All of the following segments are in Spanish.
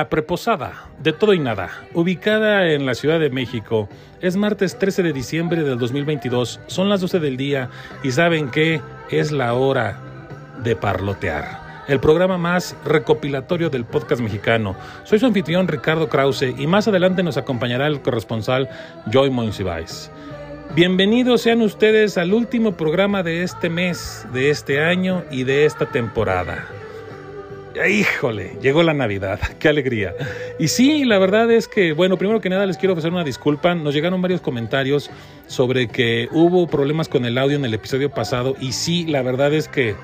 La preposada de todo y nada, ubicada en la Ciudad de México, es martes 13 de diciembre del 2022, son las 12 del día y saben que es la hora de parlotear. El programa más recopilatorio del podcast mexicano. Soy su anfitrión Ricardo Krause y más adelante nos acompañará el corresponsal Joy Monsiváis. Bienvenidos sean ustedes al último programa de este mes, de este año y de esta temporada. Híjole, llegó la Navidad, qué alegría. Y sí, la verdad es que, bueno, primero que nada les quiero ofrecer una disculpa. Nos llegaron varios comentarios sobre que hubo problemas con el audio en el episodio pasado. Y sí, la verdad es que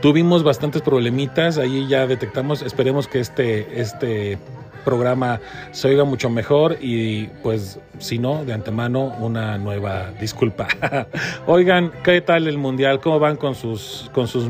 tuvimos bastantes problemitas. Ahí ya detectamos, esperemos que este, este programa se oiga mucho mejor y pues si no, de antemano una nueva disculpa. Oigan, ¿qué tal el mundial? ¿Cómo van con sus con sus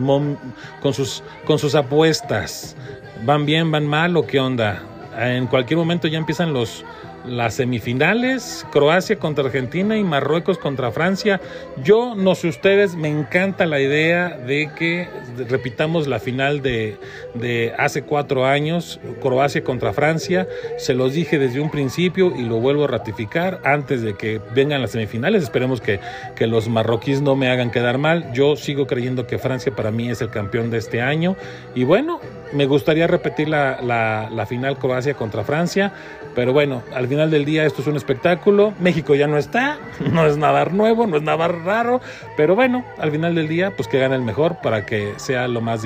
con sus con sus apuestas? ¿Van bien, van mal o qué onda? En cualquier momento ya empiezan los las semifinales, Croacia contra Argentina y Marruecos contra Francia. Yo no sé ustedes, me encanta la idea de que repitamos la final de, de hace cuatro años, Croacia contra Francia. Se los dije desde un principio y lo vuelvo a ratificar antes de que vengan las semifinales. Esperemos que, que los marroquíes no me hagan quedar mal. Yo sigo creyendo que Francia para mí es el campeón de este año. Y bueno, me gustaría repetir la, la, final Croacia contra Francia. Pero bueno, al final del día esto es un espectáculo. México ya no está, no es nada nuevo, no es nada raro. Pero bueno, al final del día, pues que gane el mejor para que sea lo más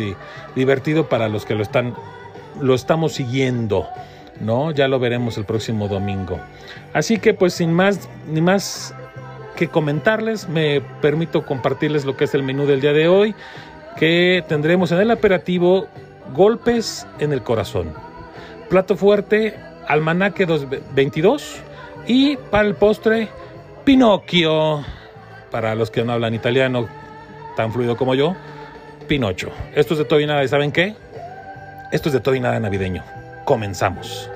divertido para los que lo están, lo estamos siguiendo. ¿No? Ya lo veremos el próximo domingo. Así que pues sin más ni más que comentarles, me permito compartirles lo que es el menú del día de hoy, que tendremos en el operativo golpes en el corazón. Plato fuerte, Almanaque 22 y para el postre Pinocchio. Para los que no hablan italiano tan fluido como yo, Pinocho. Esto es de todo y nada, ¿y saben qué? Esto es de todo y nada navideño. Comenzamos.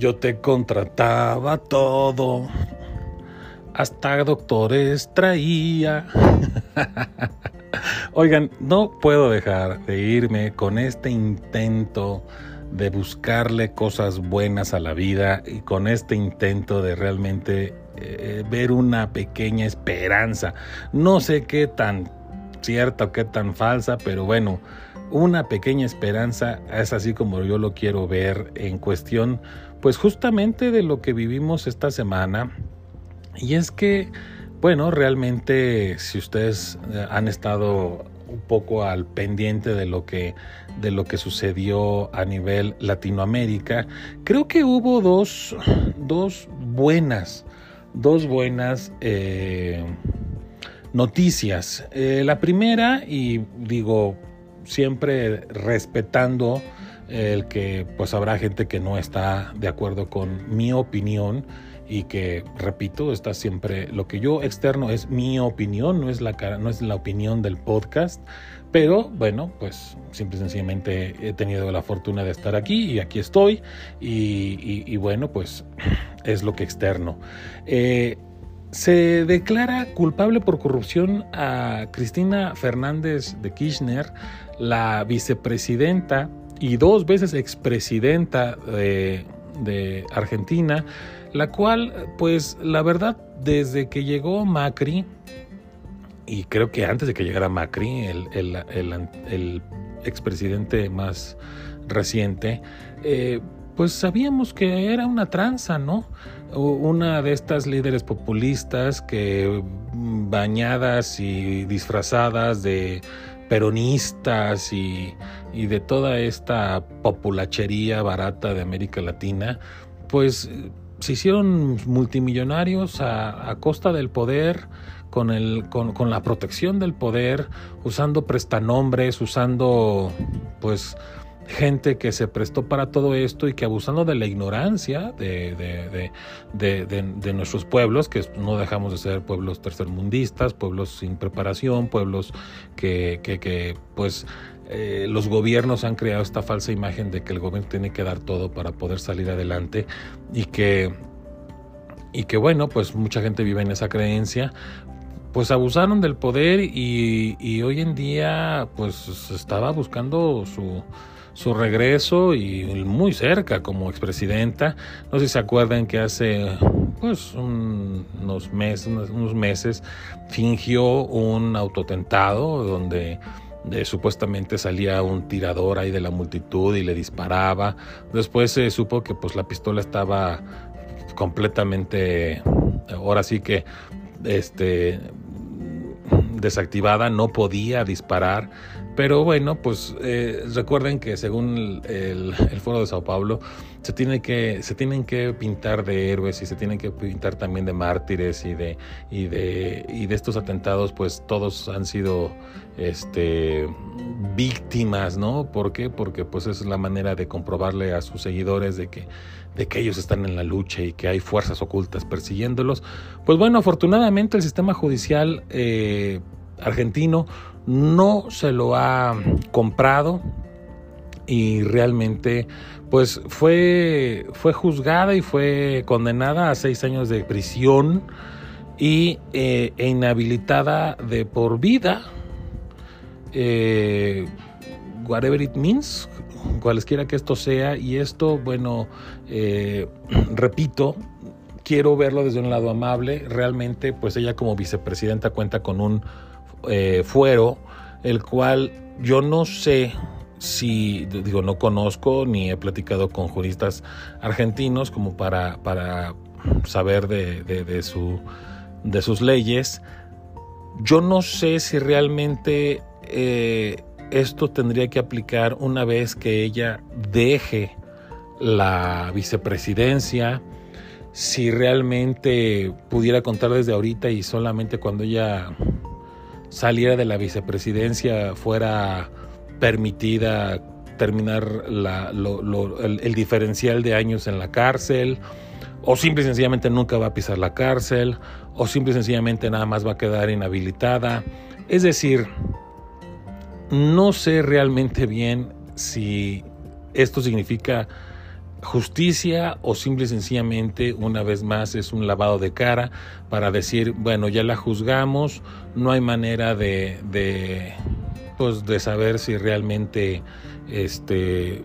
Yo te contrataba todo, hasta doctores traía. Oigan, no puedo dejar de irme con este intento de buscarle cosas buenas a la vida y con este intento de realmente eh, ver una pequeña esperanza. No sé qué tan cierta o qué tan falsa, pero bueno, una pequeña esperanza es así como yo lo quiero ver en cuestión pues justamente de lo que vivimos esta semana. Y es que, bueno, realmente si ustedes eh, han estado un poco al pendiente de lo que de lo que sucedió a nivel Latinoamérica, creo que hubo dos, dos buenas, dos buenas eh, noticias. Eh, la primera, y digo, siempre respetando el que pues habrá gente que no está de acuerdo con mi opinión y que repito está siempre lo que yo externo es mi opinión no es la no es la opinión del podcast pero bueno pues simple y sencillamente he tenido la fortuna de estar aquí y aquí estoy y, bueno pues es lo que externo. Eh, se declara culpable por corrupción a Cristina Fernández de Kirchner, la vicepresidenta y dos veces expresidenta de, Argentina, la cual, pues la verdad, desde que llegó Macri, y creo que antes de que llegara Macri, el, expresidente más reciente, eh, pues sabíamos que era una tranza, ¿no? Una de estas líderes populistas que bañadas y disfrazadas de peronistas y, de toda esta populachería barata de América Latina, pues se hicieron multimillonarios a, a costa del poder, con, el, con, con, la protección del poder, usando prestanombres, usando pues gente que se prestó para todo esto y que abusando de la ignorancia de, de, de, de, nuestros pueblos, que no dejamos de ser pueblos tercermundistas, pueblos sin preparación, pueblos que, que, que pues eh, los gobiernos han creado esta falsa imagen de que el gobierno tiene que dar todo para poder salir adelante y que y que bueno, pues mucha gente vive en esa creencia, pues abusaron del poder y, hoy en día pues estaba buscando su, su regreso y muy cerca como expresidenta. No sé si se acuerdan que hace pues unos meses, unos meses fingió un autotentado donde eh, supuestamente salía un tirador ahí de la multitud y le disparaba. Después se supo que pues la pistola estaba completamente, ahora sí que este desactivada, no podía disparar. Pero bueno, pues eh, recuerden que según el, Foro de Sao Paulo, se, tiene que, se tienen que pintar de héroes y se tienen que pintar también de mártires y de, y de, y de estos atentados, pues todos han sido este, víctimas, ¿no? ¿Por qué? Porque pues es la manera de comprobarle a sus seguidores de que de que ellos están en la lucha y que hay fuerzas ocultas persiguiéndolos. Pues bueno, afortunadamente el sistema judicial eh, argentino no se lo ha comprado y realmente pues fue, fue juzgada y fue condenada a seis años de prisión y, eh, e inhabilitada de por vida. Eh, whatever it means, cualesquiera que esto sea, y esto, bueno, eh, repito, quiero verlo desde un lado amable, realmente, pues ella como vicepresidenta cuenta con un eh, fuero, el cual yo no sé si, digo, no conozco ni he platicado con juristas argentinos como para, para saber de, de, su, de sus leyes. Yo no sé si realmente eh, esto tendría que aplicar una vez que ella deje la vicepresidencia, si realmente pudiera contar desde ahorita y solamente cuando ella saliera de la vicepresidencia fuera permitida terminar el, diferencial de años en la cárcel, o simple y sencillamente nunca va a pisar la cárcel, o simple y sencillamente nada más va a quedar inhabilitada. Es decir, no sé realmente bien si esto significa justicia o simple y sencillamente una vez más es un lavado de cara para decir, bueno, ya la juzgamos, no hay manera de, de pues de saber si realmente este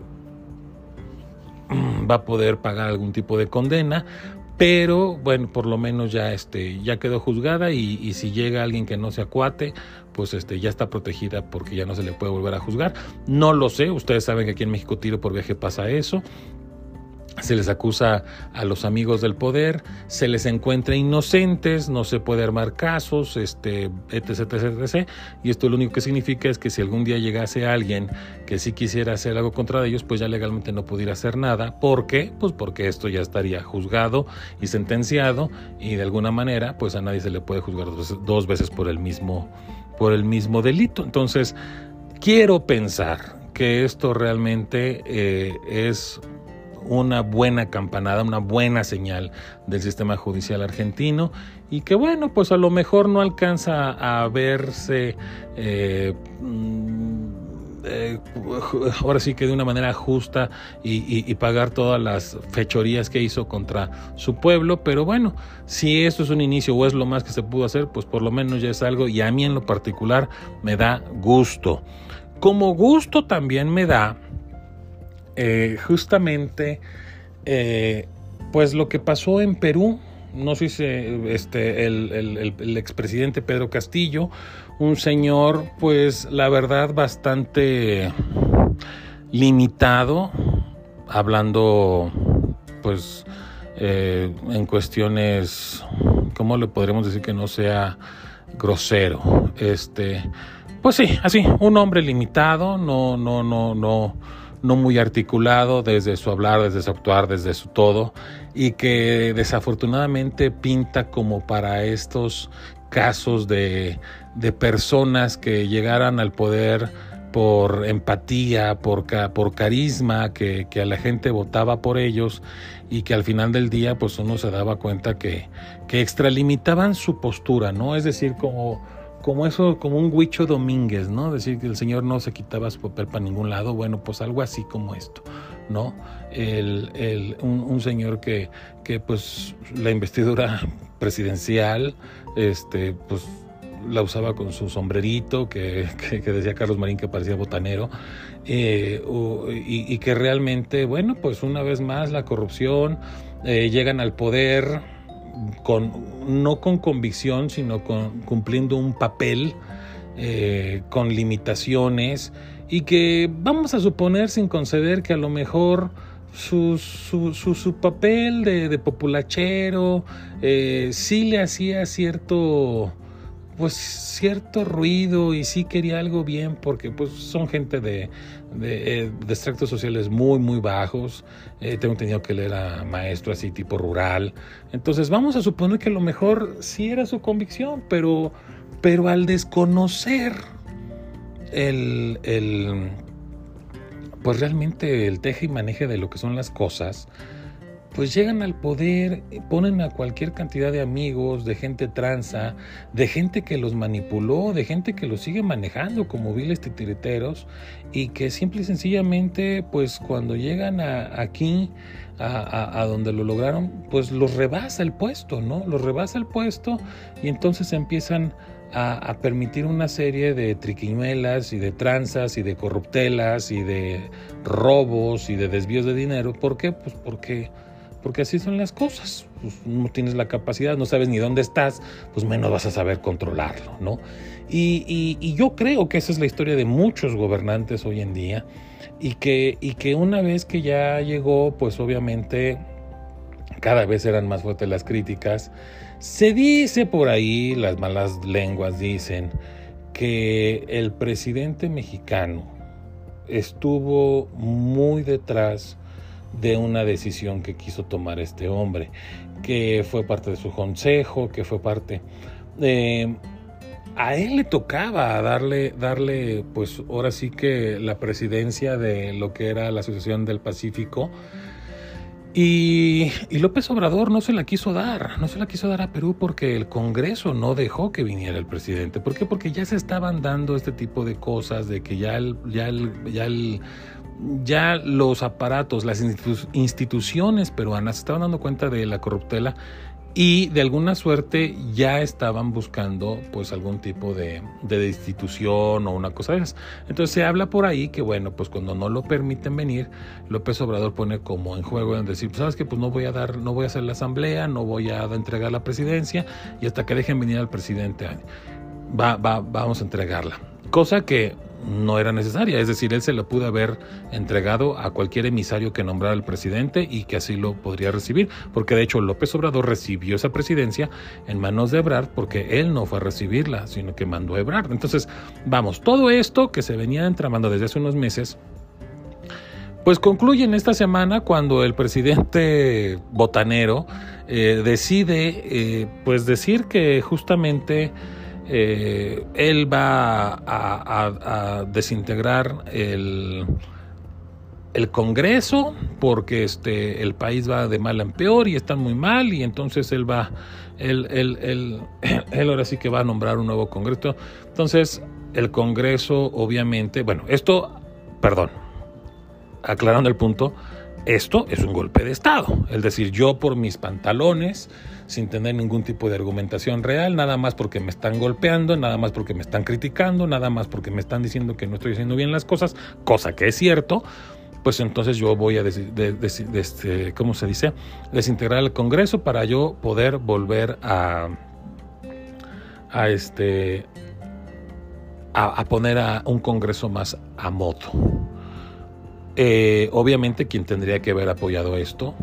va a poder pagar algún tipo de condena, pero bueno, por lo menos ya este ya quedó juzgada y, y, si llega alguien que no se acuate, pues este ya está protegida porque ya no se le puede volver a juzgar. No lo sé, ustedes saben que aquí en México tiro por viaje pasa eso se les acusa a los amigos del poder, se les encuentra inocentes, no se puede armar casos, este, etc, etc, etc. Y esto lo único que significa es que si algún día llegase alguien que sí quisiera hacer algo contra ellos, pues ya legalmente no pudiera hacer nada. ¿Por qué? Pues porque esto ya estaría juzgado y sentenciado y de alguna manera, pues a nadie se le puede juzgar dos, veces por el mismo, por el mismo delito. Entonces, quiero pensar que esto realmente eh, es una buena campanada, una buena señal del sistema judicial argentino y que bueno, pues a lo mejor no alcanza a verse eh, mm, eh, ahora sí que de una manera justa y, pagar todas las fechorías que hizo contra su pueblo, pero bueno, si esto es un inicio o es lo más que se pudo hacer, pues por lo menos ya es algo y a mí en lo particular me da gusto. Como gusto también me da eh, justamente eh, pues lo que pasó en Perú, no sé si este, el, el, expresidente Pedro Castillo, un señor, pues la verdad, bastante limitado, hablando, pues, eh, en cuestiones, ¿cómo le podríamos decir que no sea grosero? Este, pues sí, así, un hombre limitado, no, no, no, no no muy articulado desde su hablar, desde su actuar, desde su todo, y que desafortunadamente pinta como para estos casos de, de personas que llegaran al poder por empatía, por, por carisma, que, que, a la gente votaba por ellos y que al final del día pues uno se daba cuenta que, que extralimitaban su postura, ¿no? Es decir, como como eso, como un Huicho Domínguez, ¿no? Decir que el señor no se quitaba su papel para ningún lado, bueno, pues algo así como esto, ¿no? El, el, un, señor que, que, pues, la investidura presidencial, este, pues, la usaba con su sombrerito, que, que, decía Carlos Marín que parecía botanero, eh, y, y, que realmente, bueno, pues una vez más la corrupción, eh, llegan al poder, con, no con convicción, sino con, cumpliendo un papel eh, con limitaciones y que vamos a suponer sin conceder que a lo mejor su, su, su, papel de, populachero eh, sí le hacía cierto pues cierto ruido y sí quería algo bien porque pues son gente de, de, eh, extractos sociales muy muy bajos. Eh, tengo entendido que él era maestro así tipo rural. Entonces vamos a suponer que a lo mejor sí era su convicción pero pero al desconocer el, el pues realmente el teje y maneje de lo que son las cosas pues llegan al poder, ponen a cualquier cantidad de amigos, de gente tranza, de gente que los manipuló, de gente que los sigue manejando como viles titiriteros y que simple y sencillamente, pues cuando llegan a, aquí, a, donde lo lograron, pues los rebasa el puesto, ¿no? Los rebasa el puesto y entonces empiezan a, permitir una serie de triquiñuelas y de tranzas y de corruptelas y de robos y de desvíos de dinero. ¿Por qué? Pues porque porque así son las cosas. Pues no tienes la capacidad, no sabes ni dónde estás, pues menos vas a saber controlarlo, ¿no? Y, yo creo que esa es la historia de muchos gobernantes hoy en día y que, y que una vez que ya llegó, pues obviamente cada vez eran más fuertes las críticas. Se dice por ahí, las malas lenguas dicen, que el presidente mexicano estuvo muy detrás de una decisión que quiso tomar este hombre, que fue parte de su consejo, que fue parte... de a él le tocaba darle, darle, pues ahora sí que la presidencia de lo que era la Asociación del Pacífico. Y, y, López Obrador no se la quiso dar, no se la quiso dar a Perú porque el Congreso no dejó que viniera el presidente. ¿Por qué? Porque ya se estaban dando este tipo de cosas, de que ya el, ya el, ya el ya los aparatos, las instituciones peruanas estaban dando cuenta de la corruptela y de alguna suerte ya estaban buscando pues algún tipo de, de, institución o una cosa de esas. Entonces se habla por ahí que bueno, pues cuando no lo permiten venir, López Obrador pone como en juego en decir, pues, sabes que pues no voy a dar, no voy a hacer la asamblea, no voy a entregar la presidencia y hasta que dejen venir al presidente va, va, vamos a entregarla. Cosa que no era necesaria, es decir, él se lo pudo haber entregado a cualquier emisario que nombrara el presidente y que así lo podría recibir, porque de hecho López Obrador recibió esa presidencia en manos de Ebrard porque él no fue a recibirla, sino que mandó a Ebrard. Entonces, vamos, todo esto que se venía entramando desde hace unos meses, pues concluye en esta semana cuando el presidente botanero eh, decide eh, pues decir que justamente eh, él va a, desintegrar el, el, Congreso porque este, el país va de mal en peor y están muy mal y entonces él va, él, él, él, ahora sí que va a nombrar un nuevo Congreso. Entonces el Congreso obviamente, bueno, esto, perdón, aclarando el punto, esto es un golpe de Estado. Es decir, yo por mis pantalones, sin tener ningún tipo de argumentación real, nada más porque me están golpeando, nada más porque me están criticando, nada más porque me están diciendo que no estoy haciendo bien las cosas, cosa que es cierto, pues entonces yo voy a, este, ¿cómo se dice? Desintegrar el Congreso para yo poder volver a, a este, a, poner a un Congreso más a modo. Eh, obviamente quien tendría que haber apoyado esto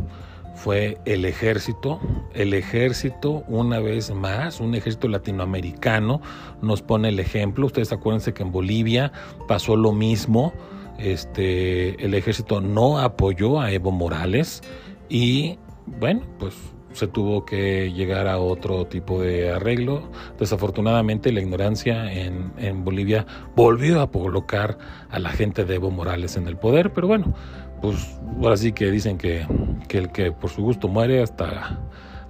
fue el ejército. El ejército, una vez más, un ejército latinoamericano, nos pone el ejemplo. Ustedes acuérdense que en Bolivia pasó lo mismo. Este, el ejército no apoyó a Evo Morales y bueno, pues se tuvo que llegar a otro tipo de arreglo. Desafortunadamente la ignorancia en, en Bolivia volvió a colocar a la gente de Evo Morales en el poder, pero bueno, pues ahora sí que dicen que, el que por su gusto muere hasta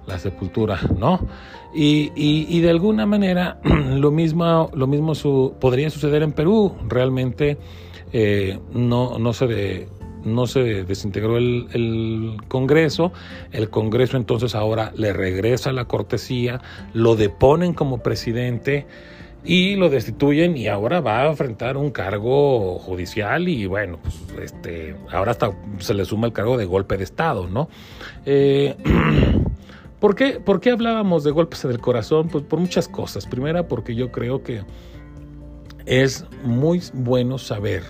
la sepultura, ¿no? Y, de alguna manera lo mismo, lo mismo su, podría suceder en Perú. Realmente eh, no, no, se no se desintegró el, el, Congreso. El Congreso entonces ahora le regresa la cortesía, lo deponen como presidente y lo destituyen y ahora va a enfrentar un cargo judicial y bueno, pues este, ahora hasta se le suma el cargo de golpe de Estado, ¿no? Eh, ¿por, qué, ¿Por qué hablábamos de golpes del corazón? Pues por muchas cosas. Primera, porque yo creo que es muy bueno saber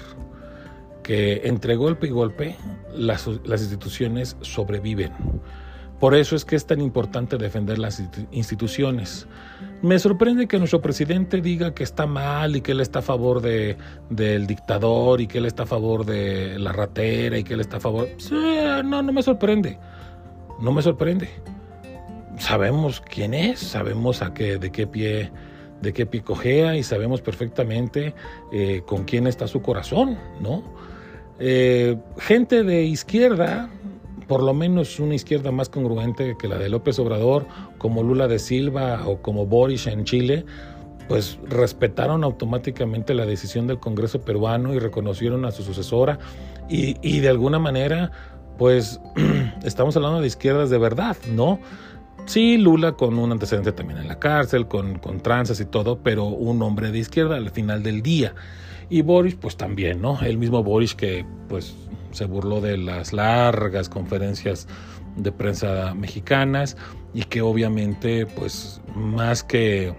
que entre golpe y golpe las, las instituciones sobreviven. Por eso es que es tan importante defender las instituciones. Me sorprende que nuestro presidente diga que está mal y que él está a favor de, del dictador y que él está a favor de la ratera y que él está a favor... no, no me sorprende. No me sorprende. Sabemos quién es, sabemos a qué, de qué pie de qué pie cojea y sabemos perfectamente eh, con quién está su corazón, ¿no? Eh, gente de izquierda por lo menos una izquierda más congruente que la de López Obrador, como Lula de Silva o como Boris en Chile, pues respetaron automáticamente la decisión del Congreso peruano y reconocieron a su sucesora y, de alguna manera, pues estamos hablando de izquierdas de verdad, ¿no? Sí, Lula con un antecedente también en la cárcel, con, con tranzas y todo, pero un hombre de izquierda al final del día. Y Boris, pues también, ¿no? El mismo Boris que, pues, se burló de las largas conferencias de prensa mexicanas y que obviamente pues más que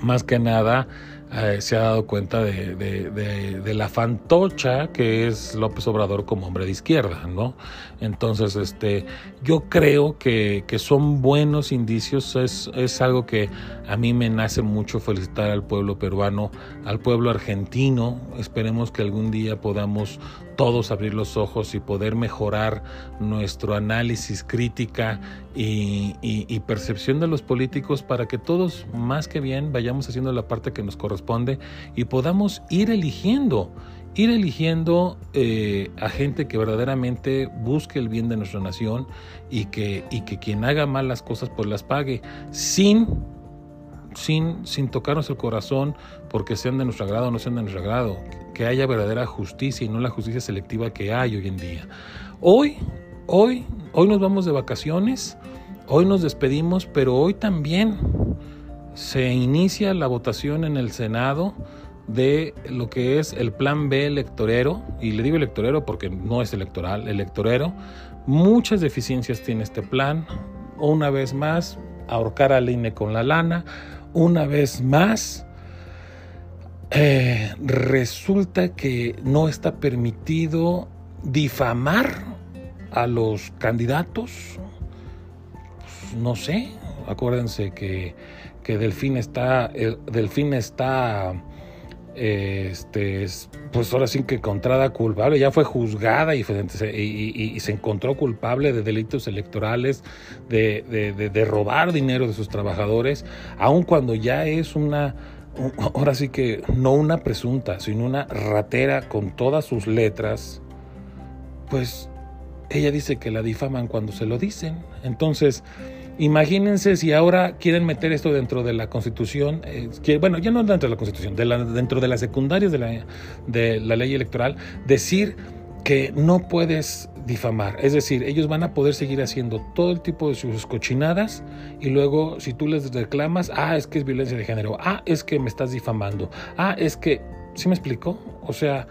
más que nada eh, se ha dado cuenta de, la fantocha que es López Obrador como hombre de izquierda, ¿no? Entonces, este, yo creo que, son buenos indicios, es, es, algo que a mí me nace mucho felicitar al pueblo peruano, al pueblo argentino, esperemos que algún día podamos todos abrir los ojos y poder mejorar nuestro análisis, crítica y, percepción de los políticos para que todos, más que bien, vayamos haciendo la parte que nos corresponde y podamos ir eligiendo, ir eligiendo eh, a gente que verdaderamente busque el bien de nuestra nación y que, y que quien haga mal las cosas pues las pague sin sin, sin tocarnos el corazón porque sean de nuestro agrado o no sean de nuestro agrado, que haya verdadera justicia y no la justicia selectiva que hay hoy en día. Hoy, hoy, hoy nos vamos de vacaciones, hoy nos despedimos, pero hoy también se inicia la votación en el Senado de lo que es el plan B electorero, y le digo electorero porque no es electoral, electorero, muchas deficiencias tiene este plan, una vez más, ahorcar al INE con la lana, una vez más, eh, resulta que no está permitido difamar a los candidatos. Pues, no sé, acuérdense que, que Delfín está, el, Delfín está este, pues ahora sí que encontrada culpable, ya fue juzgada y, se encontró culpable de delitos electorales, de, robar dinero de sus trabajadores, aun cuando ya es una, ahora sí que no una presunta, sino una ratera con todas sus letras, pues ella dice que la difaman cuando se lo dicen. Entonces, Imagínense si ahora quieren meter esto dentro de la Constitución, eh, bueno, ya no dentro de la Constitución, dentro de las secundarias de la, de la ley electoral, decir que no puedes difamar. Es decir, ellos van a poder seguir haciendo todo el tipo de sus cochinadas y luego si tú les reclamas, ah, es que es violencia de género, ah, es que me estás difamando, ah, es que, ¿sí me explico? O sea,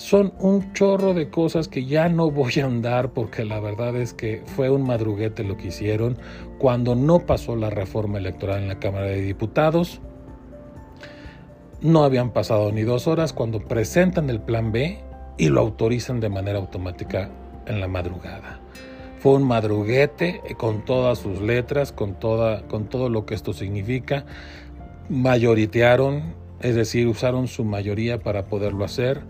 Son un chorro de cosas que ya no voy a andar porque la verdad es que fue un madruguete lo que hicieron cuando no pasó la reforma electoral en la Cámara de Diputados. No habían pasado ni dos horas cuando presentan el plan B y lo autorizan de manera automática en la madrugada. Fue un madruguete con todas sus letras, con, toda, con todo lo que esto significa. Mayoritearon, es decir, usaron su mayoría para poderlo hacer.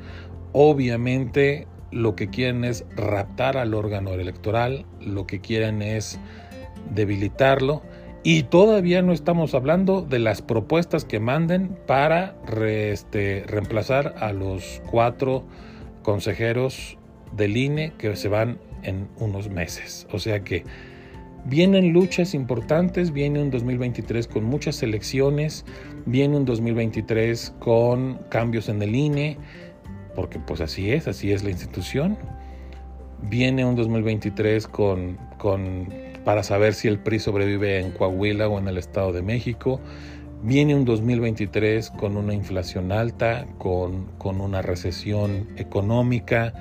Obviamente lo que quieren es raptar al órgano electoral, lo que quieren es debilitarlo y todavía no estamos hablando de las propuestas que manden para este, reemplazar a los cuatro consejeros del INE que se van en unos meses. O sea que vienen luchas importantes, viene un 2023 con muchas elecciones, viene un 2023 con cambios en el INE, porque pues así es, así es la institución. Viene un 2023 con, con para saber si el PRI sobrevive en Coahuila o en el Estado de México. Viene un 2023 con una inflación alta, con, con una recesión económica.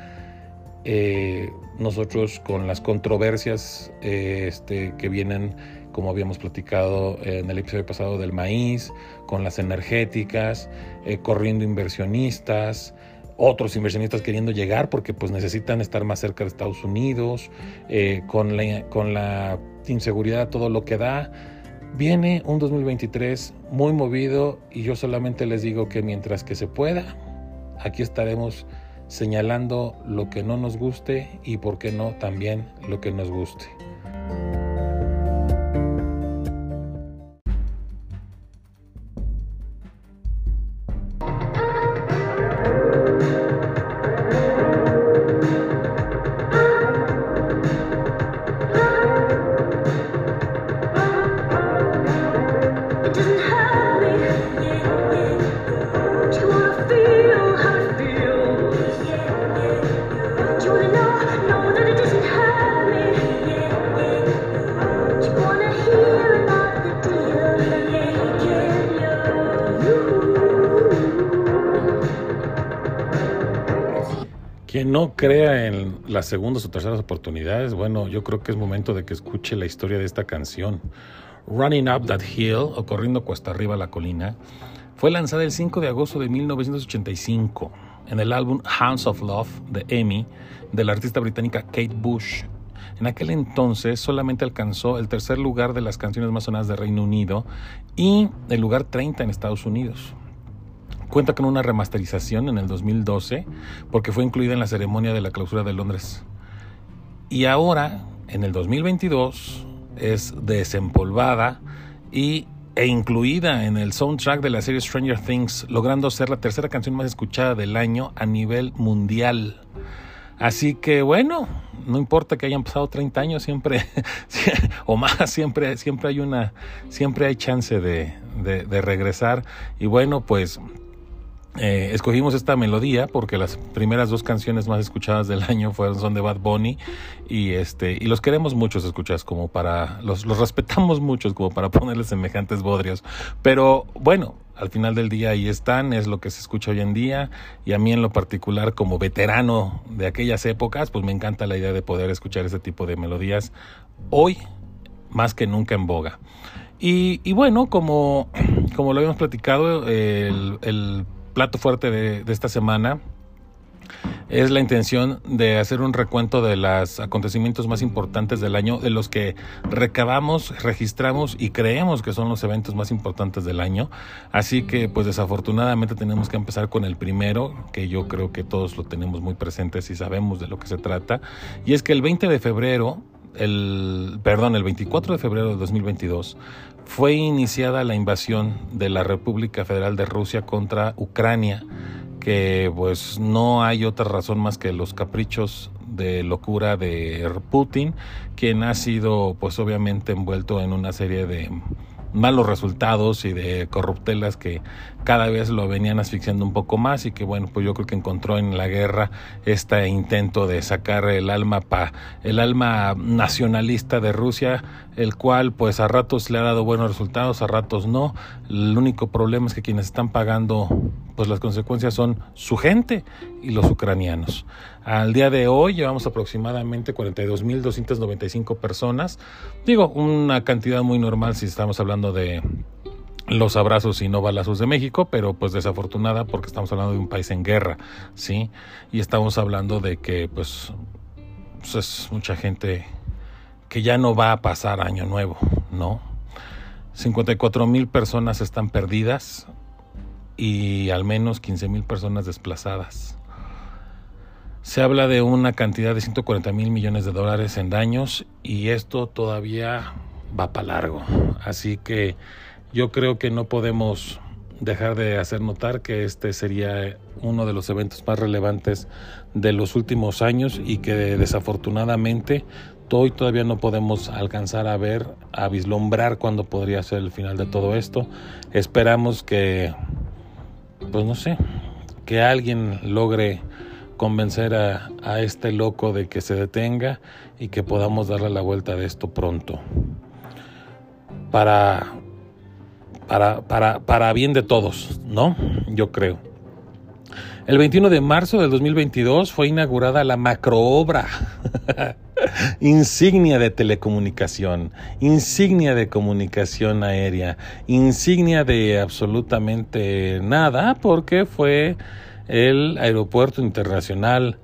Eh, nosotros con las controversias eh, este, que vienen, como habíamos platicado en el episodio pasado del maíz, con las energéticas, eh, corriendo inversionistas, otros inversionistas queriendo llegar porque pues necesitan estar más cerca de Estados Unidos, con, la, con la inseguridad, todo lo que da Viene un 2023 muy movido y yo solamente les digo que mientras que se pueda, aquí estaremos señalando lo que no nos guste y, por qué no, también lo que nos guste. Segundas o terceras oportunidades, bueno, yo creo que es momento de que escuche la historia de esta canción. Running Up That Hill, o Corriendo Cuesta Arriba la Colina, fue lanzada el 5 de agosto de 1985 en el álbum Hounds of Love de Amy de la artista británica Kate Bush. En aquel entonces solamente alcanzó el tercer lugar de las canciones más sonadas de Reino Unido y el lugar 30 en Estados Unidos. Cuenta con una remasterización en el 2012 porque fue incluida en la ceremonia de la clausura de Londres. Y ahora, en el 2022, es desempolvada y, e incluida en el soundtrack de la serie Stranger Things, logrando ser la tercera canción más escuchada del año a nivel mundial. Así que bueno, no importa que hayan pasado 30 años, siempre o más, siempre, siempre hay una, siempre hay chance de, de regresar. Y bueno, pues eh, escogimos esta melodía porque las primeras dos canciones más escuchadas del año fueron son de Bad Bunny y este y los queremos muchos escuchas como para los, los respetamos muchos como para ponerles semejantes bodrios pero bueno al final del día ahí están, es lo que se escucha hoy en día y a mí en lo particular como veterano de aquellas épocas, pues me encanta la idea de poder escuchar ese tipo de melodías hoy más que nunca en boga. Y, y bueno, como, como lo habíamos platicado, el, el plato fuerte de, esta semana es la intención de hacer un recuento de los acontecimientos más importantes del año, de los que recabamos, registramos y creemos que son los eventos más importantes del año. Así que pues desafortunadamente tenemos que empezar con el primero, que yo creo que todos lo tenemos muy presentes y sabemos de lo que se trata. Y es que el 20 de febrero, el, perdón, el 24 de febrero de 2022, fue iniciada la invasión de la República Federal de Rusia contra Ucrania, que pues no hay otra razón más que los caprichos de locura de Putin, quien ha sido pues obviamente envuelto en una serie de malos resultados y de corruptelas que, cada vez lo venían asfixiando un poco más y que bueno, pues yo creo que encontró en la guerra este intento de sacar el alma pa, el alma nacionalista de Rusia, el cual pues a ratos le ha dado buenos resultados, a ratos no. El único problema es que quienes están pagando pues las consecuencias son su gente y los ucranianos. Al día de hoy llevamos aproximadamente 42.295 personas. Digo, una cantidad muy normal si estamos hablando de los abrazos y no balazos de México, pero pues desafortunada porque estamos hablando de un país en guerra, ¿sí? Y estamos hablando de que pues, pues es mucha gente que ya no va a pasar año nuevo, ¿no? 54 mil personas están perdidas y al menos 15 mil personas desplazadas. Se habla de una cantidad de 140 mil millones de dólares en daños y esto todavía va para largo. Así que yo creo que no podemos dejar de hacer notar que este sería uno de los eventos más relevantes de los últimos años y que desafortunadamente hoy todavía no podemos alcanzar a ver, a vislumbrar cuándo podría ser el final de todo esto. Esperamos que, pues no sé, que alguien logre convencer a, a este loco de que se detenga y que podamos darle la vuelta de esto pronto. Para para, para, para bien de todos, ¿no? Yo creo. El 21 de marzo del 2022 fue inaugurada la macroobra, insignia de telecomunicación, insignia de comunicación aérea, insignia de absolutamente nada, porque fue el Aeropuerto Internacional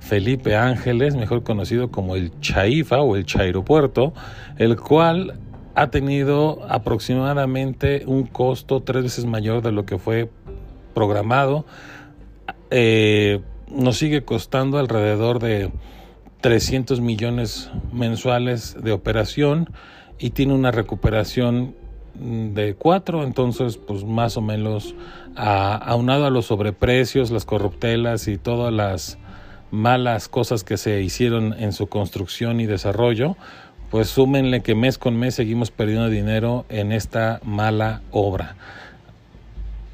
Felipe Ángeles, mejor conocido como el Chaifa o el Chairopuerto, el cual ha tenido aproximadamente un costo tres veces mayor de lo que fue programado. Eh, nos sigue costando alrededor de 300 millones mensuales de operación y tiene una recuperación de cuatro, entonces pues más o menos aunado a los sobreprecios, las corruptelas y todas las malas cosas que se hicieron en su construcción y desarrollo, pues súmenle que mes con mes seguimos perdiendo dinero en esta mala obra.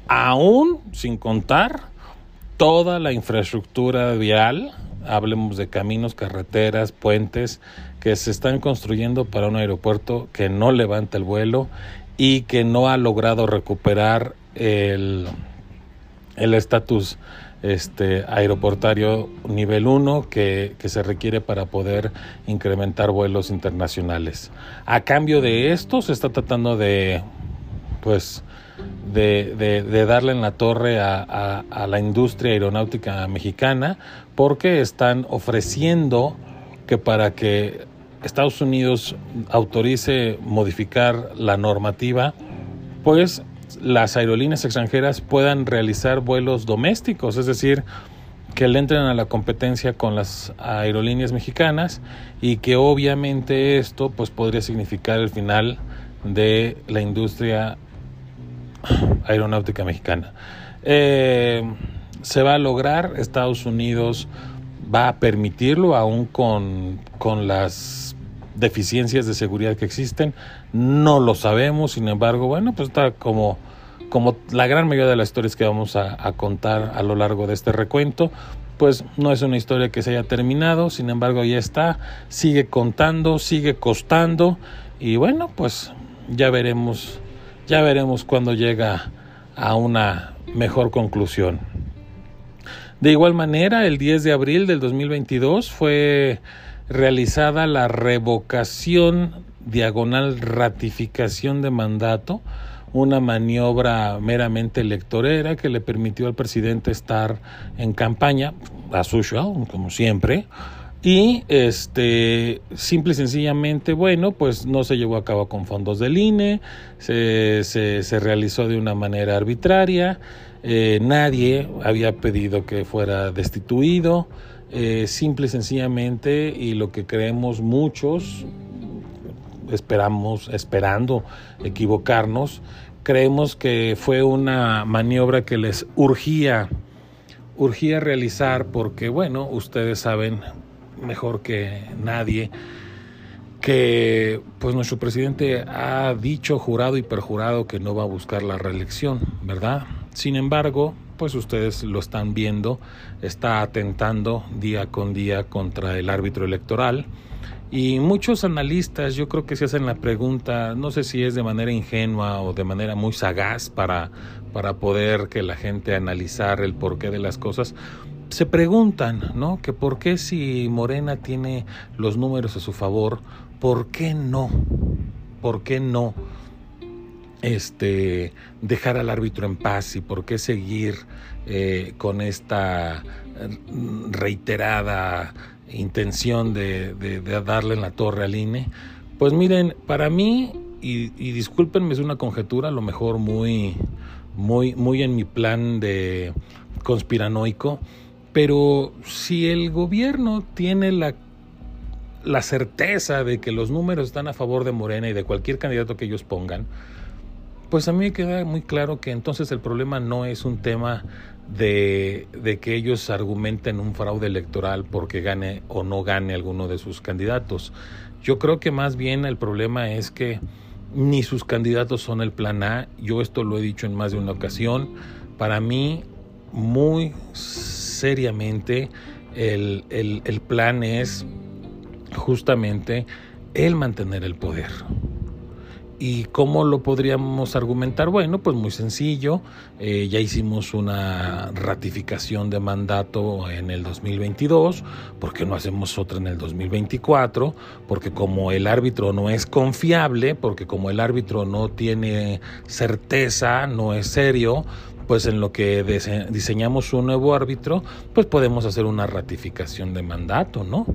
Aún sin contar toda la infraestructura vial, hablemos de caminos, carreteras, puentes, que se están construyendo para un aeropuerto que no levanta el vuelo y que no ha logrado recuperar el estatus este, aeroportario nivel 1 que, se requiere para poder incrementar vuelos internacionales. A cambio de esto se está tratando de, pues, de, darle en la torre a, a, la industria aeronáutica mexicana porque están ofreciendo que para que Estados Unidos autorice modificar la normativa, pues las aerolíneas extranjeras puedan realizar vuelos domésticos, es decir, que le entren a la competencia con las aerolíneas mexicanas y que obviamente esto pues podría significar el final de la industria aeronáutica mexicana. Eh, se va a lograr, Estados Unidos va a permitirlo aún con, con las deficiencias de seguridad que existen, no lo sabemos, sin embargo, bueno, pues está como como la gran mayoría de las historias que vamos a, contar a lo largo de este recuento, pues no es una historia que se haya terminado, sin embargo ya está, sigue contando, sigue costando y bueno, pues ya veremos, ya veremos cuando llega a una mejor conclusión. De igual manera, el 10 de abril del 2022 fue realizada la revocación diagonal ratificación de mandato una maniobra meramente electorera que le permitió al presidente estar en campaña, a usual, como siempre, y este simple y sencillamente, bueno, pues no se llevó a cabo con fondos del INE, se, se, realizó de una manera arbitraria, eh, nadie había pedido que fuera destituido, eh, simple y sencillamente, y lo que creemos muchos, esperamos, esperando equivocarnos, creemos que fue una maniobra que les urgía, urgía realizar porque, bueno, ustedes saben mejor que nadie que pues nuestro presidente ha dicho, jurado y perjurado que no va a buscar la reelección, ¿verdad? Sin embargo, pues ustedes lo están viendo, está atentando día con día contra el árbitro electoral. Y muchos analistas yo creo que se hacen la pregunta, no sé si es de manera ingenua o de manera muy sagaz para, para poder que la gente analizar el porqué de las cosas, se preguntan, ¿no? Que por qué si Morena tiene los números a su favor, ¿por qué no? ¿Por qué no? Este, dejar al árbitro en paz y por qué seguir eh, con esta reiterada intención de, darle en la torre al INE. Pues miren, para mí, y, y discúlpenme, es una conjetura, a lo mejor muy, muy, muy en mi plan de conspiranoico, pero si el gobierno tiene la la certeza de que los números están a favor de Morena y de cualquier candidato que ellos pongan, pues a mí me queda muy claro que entonces el problema no es un tema de, que ellos argumenten un fraude electoral porque gane o no gane alguno de sus candidatos. Yo creo que más bien el problema es que ni sus candidatos son el plan A. Yo esto lo he dicho en más de una ocasión. Para mí, muy seriamente, el, el plan es justamente el mantener el poder. ¿Y cómo lo podríamos argumentar? Bueno, pues muy sencillo. Eh, ya hicimos una ratificación de mandato en el 2022. ¿Por qué no hacemos otra en el 2024? Porque como el árbitro no es confiable, porque como el árbitro no tiene certeza, no es serio, pues en lo que diseñamos un nuevo árbitro, pues podemos hacer una ratificación de mandato, ¿no?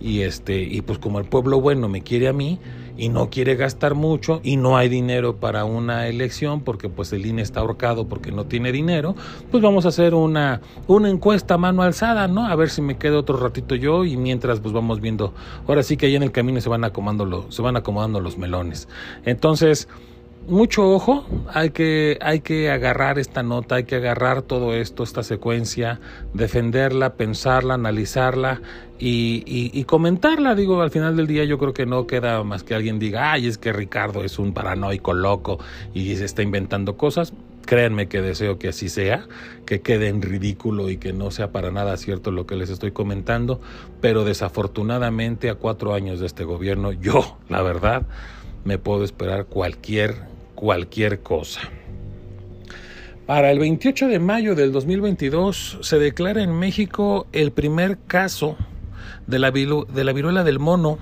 Y este y pues como el pueblo bueno me quiere a mí y no quiere gastar mucho y no hay dinero para una elección porque pues el INE está ahorcado porque no tiene dinero, pues vamos a hacer una una encuesta mano alzada, ¿no? A ver si me quedo otro ratito yo y mientras pues vamos viendo. Ahora sí que ahí en el camino se van acomodando se van acomodando los melones. Entonces, mucho ojo, hay que, hay que agarrar esta nota, hay que agarrar todo esto, esta secuencia, defenderla, pensarla, analizarla y, y, comentarla. Digo, al final del día yo creo que no queda más que alguien diga, ay, es que Ricardo es un paranoico loco y se está inventando cosas. Créanme que deseo que así sea, que quede en ridículo y que no sea para nada cierto lo que les estoy comentando, pero desafortunadamente a cuatro años de este gobierno, yo, la verdad, me puedo esperar cualquier, cualquier cosa. Para el 28 de mayo del 2022 se declara en México el primer caso de la, viruela del mono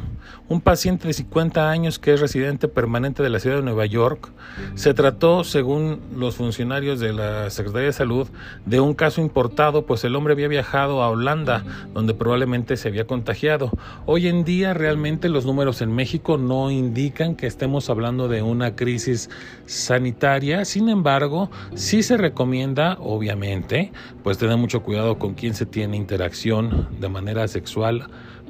un paciente de 50 años que es residente permanente de la ciudad de Nueva York. Se trató, según los funcionarios de la Secretaría de Salud, de un caso importado, pues el hombre había viajado a Holanda, donde probablemente se había contagiado. Hoy en día realmente los números en México no indican que estemos hablando de una crisis sanitaria, sin embargo, sí se recomienda, obviamente, pues tener mucho cuidado con quién se tiene interacción de manera sexual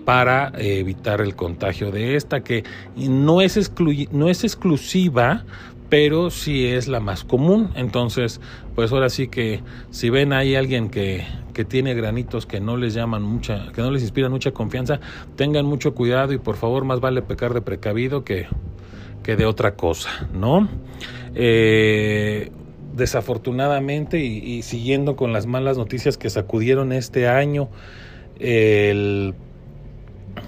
para eh, evitar el contagio de esta, que no es, no es exclusiva, pero sí es la más común. Entonces, pues ahora sí que si ven ahí alguien que, que tiene granitos que no les llaman mucha, que no les inspiran mucha confianza, tengan mucho cuidado y por favor más vale pecar de precavido que, que de otra cosa, ¿no? Eh, desafortunadamente y, y, siguiendo con las malas noticias que sacudieron este año, el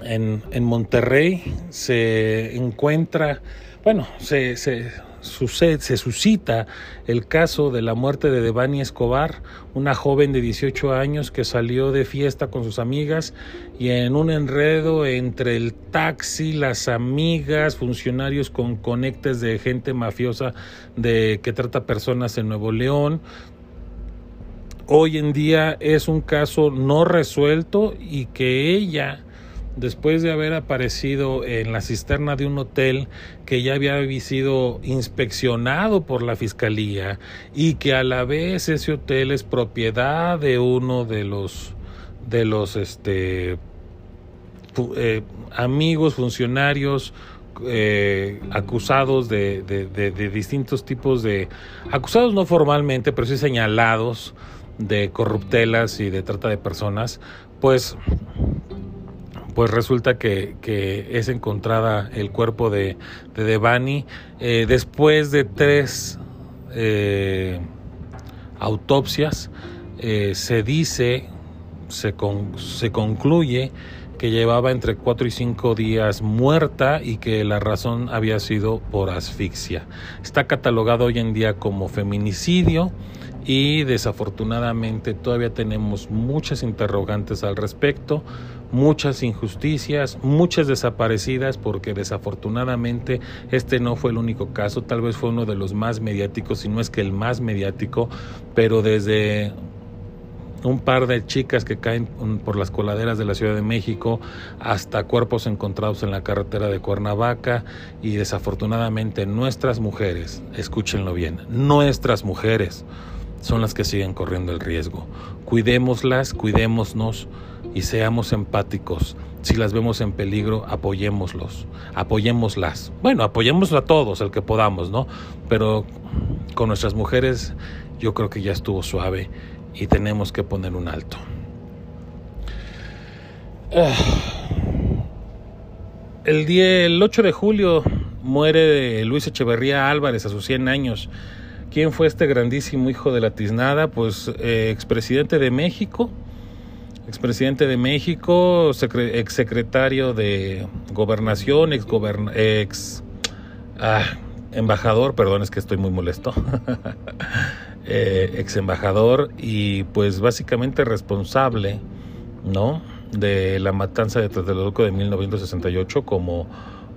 en, en Monterrey se encuentra, bueno, se, se, sucede, se suscita el caso de la muerte de Devani Escobar, una joven de 18 años que salió de fiesta con sus amigas y en un enredo entre el taxi, las amigas, funcionarios con conectes de gente mafiosa de que trata personas en Nuevo León, hoy en día es un caso no resuelto y que ella después de haber aparecido en la cisterna de un hotel que ya había sido inspeccionado por la fiscalía y que a la vez ese hotel es propiedad de uno de los de los este eh, amigos funcionarios eh, acusados de, de distintos tipos de acusados no formalmente pero sí señalados de corruptelas y de trata de personas pues pues resulta que, es encontrada el cuerpo de, de Devani eh, después de tres eh, autopsias, eh, se dice, se, se concluye que llevaba entre 4 y 5 días muerta y que la razón había sido por asfixia. Está catalogado hoy en día como feminicidio y desafortunadamente todavía tenemos muchas interrogantes al respecto, muchas injusticias, muchas desaparecidas porque desafortunadamente este no fue el único caso, tal vez fue uno de los más mediáticos, si no es que el más mediático, pero desde un par de chicas que caen por las coladeras de la Ciudad de México, hasta cuerpos encontrados en la carretera de Cuernavaca y desafortunadamente nuestras mujeres, escúchenlo bien, nuestras mujeres son las que siguen corriendo el riesgo. Cuidémoslas, cuidémonos y seamos empáticos. Si las vemos en peligro, apoyémoslos, apoyémoslas. Bueno, apoyemos a todos, el que podamos, ¿no? Pero con nuestras mujeres yo creo que ya estuvo suave y tenemos que poner un alto. Ah. El, día, el 8 de julio muere Luis Echeverría Álvarez a sus 100 años. ¿Quién fue este grandísimo hijo de la tiznada? Pues eh, expresidente de México, expresidente de México, exsecretario de gobernación, ex, ex ah, embajador, perdón, es que estoy muy molesto. eh, ex embajador y pues básicamente responsable, ¿no? De la matanza de Tlatelolco de 1968 como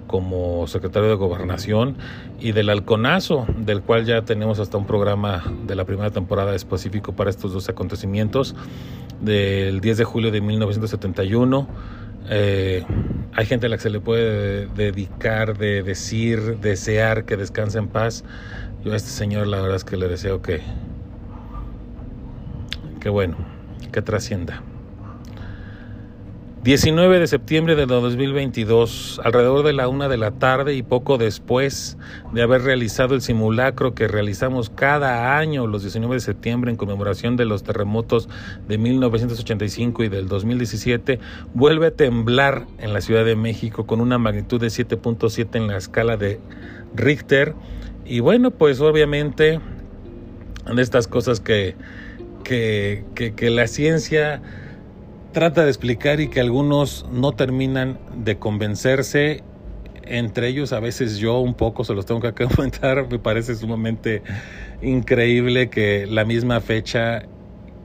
como secretario de gobernación y del halconazo, del cual ya tenemos hasta un programa de la primera temporada específico para estos dos acontecimientos, del 10 de julio de 1971. Eh, hay gente a la que se le puede dedicar, de decir, desear que descanse en paz. Yo a este señor la verdad es que le deseo que, que bueno, que trascienda. 19 de septiembre de 2022, alrededor de la una de la tarde y poco después de haber realizado el simulacro que realizamos cada año los 19 de septiembre en conmemoración de los terremotos de 1985 y del 2017, vuelve a temblar en la Ciudad de México con una magnitud de 7.7 en la escala de Richter. Y bueno, pues obviamente de estas cosas que, que, que, la ciencia trata de explicar y que algunos no terminan de convencerse entre ellos a veces yo un poco se los tengo que comentar, me parece sumamente increíble que la misma fecha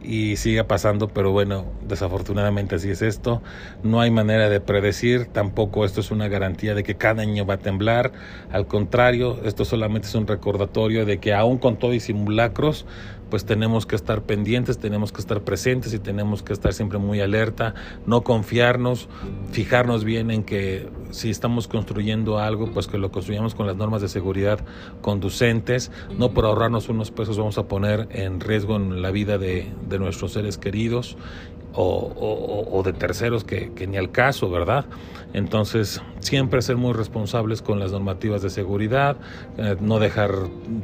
y siga pasando, pero bueno, desafortunadamente así es esto. No hay manera de predecir, tampoco esto es una garantía de que cada año va a temblar. Al contrario, esto solamente es un recordatorio de que aún con todo y simulacros, pues tenemos que estar pendientes, tenemos que estar presentes y tenemos que estar siempre muy alerta, no confiarnos, fijarnos bien en que si estamos construyendo algo, pues que lo construyamos con las normas de seguridad conducentes, no por ahorrarnos unos pesos vamos a poner en riesgo en la vida de, de nuestros seres queridos o, de terceros que, ni al caso, ¿verdad? Entonces, siempre ser muy responsables con las normativas de seguridad, eh, no dejar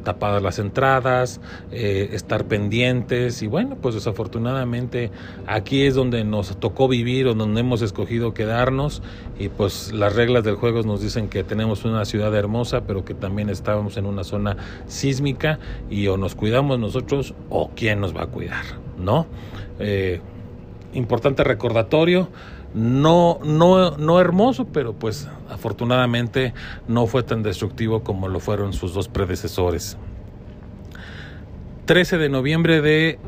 tapadas las entradas, eh, estar pendientes y bueno, pues desafortunadamente aquí es donde nos tocó vivir o donde hemos escogido quedarnos y pues las reglas del juego nos dicen que tenemos una ciudad hermosa, pero que también estábamos en una zona sísmica y o nos cuidamos nosotros o quién nos va a cuidar, ¿no? Eh, importante recordatorio. No, no, no hermoso, pero pues afortunadamente no fue tan destructivo como lo fueron sus dos predecesores. 13 de noviembre de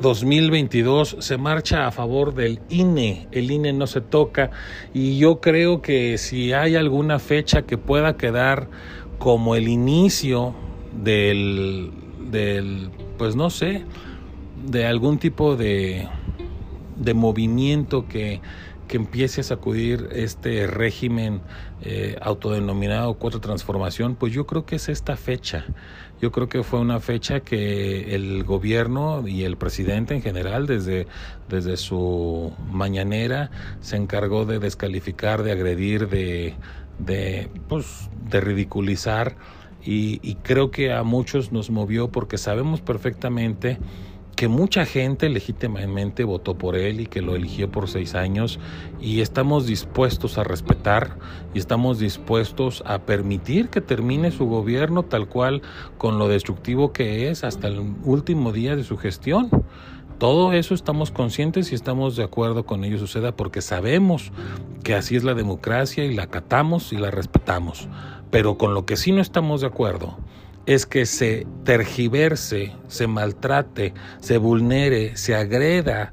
2022 se marcha a favor del INE. El INE no se toca y yo creo que si hay alguna fecha que pueda quedar como el inicio del, del pues no sé, de algún tipo de de movimiento que, que empiece a sacudir este régimen eh, autodenominado Cuatro Transformación, pues yo creo que es esta fecha. Yo creo que fue una fecha que el gobierno y el presidente en general, desde, desde su mañanera, se encargó de descalificar, de agredir, de, de, pues, de ridiculizar. Y, y creo que a muchos nos movió porque sabemos perfectamente que mucha gente legítimamente votó por él y que lo eligió por seis años y estamos dispuestos a respetar y estamos dispuestos a permitir que termine su gobierno tal cual con lo destructivo que es hasta el último día de su gestión. Todo eso estamos conscientes y estamos de acuerdo con ello suceda porque sabemos que así es la democracia y la acatamos y la respetamos. Pero con lo que sí no estamos de acuerdo es que se tergiverse, se maltrate, se vulnere, se agreda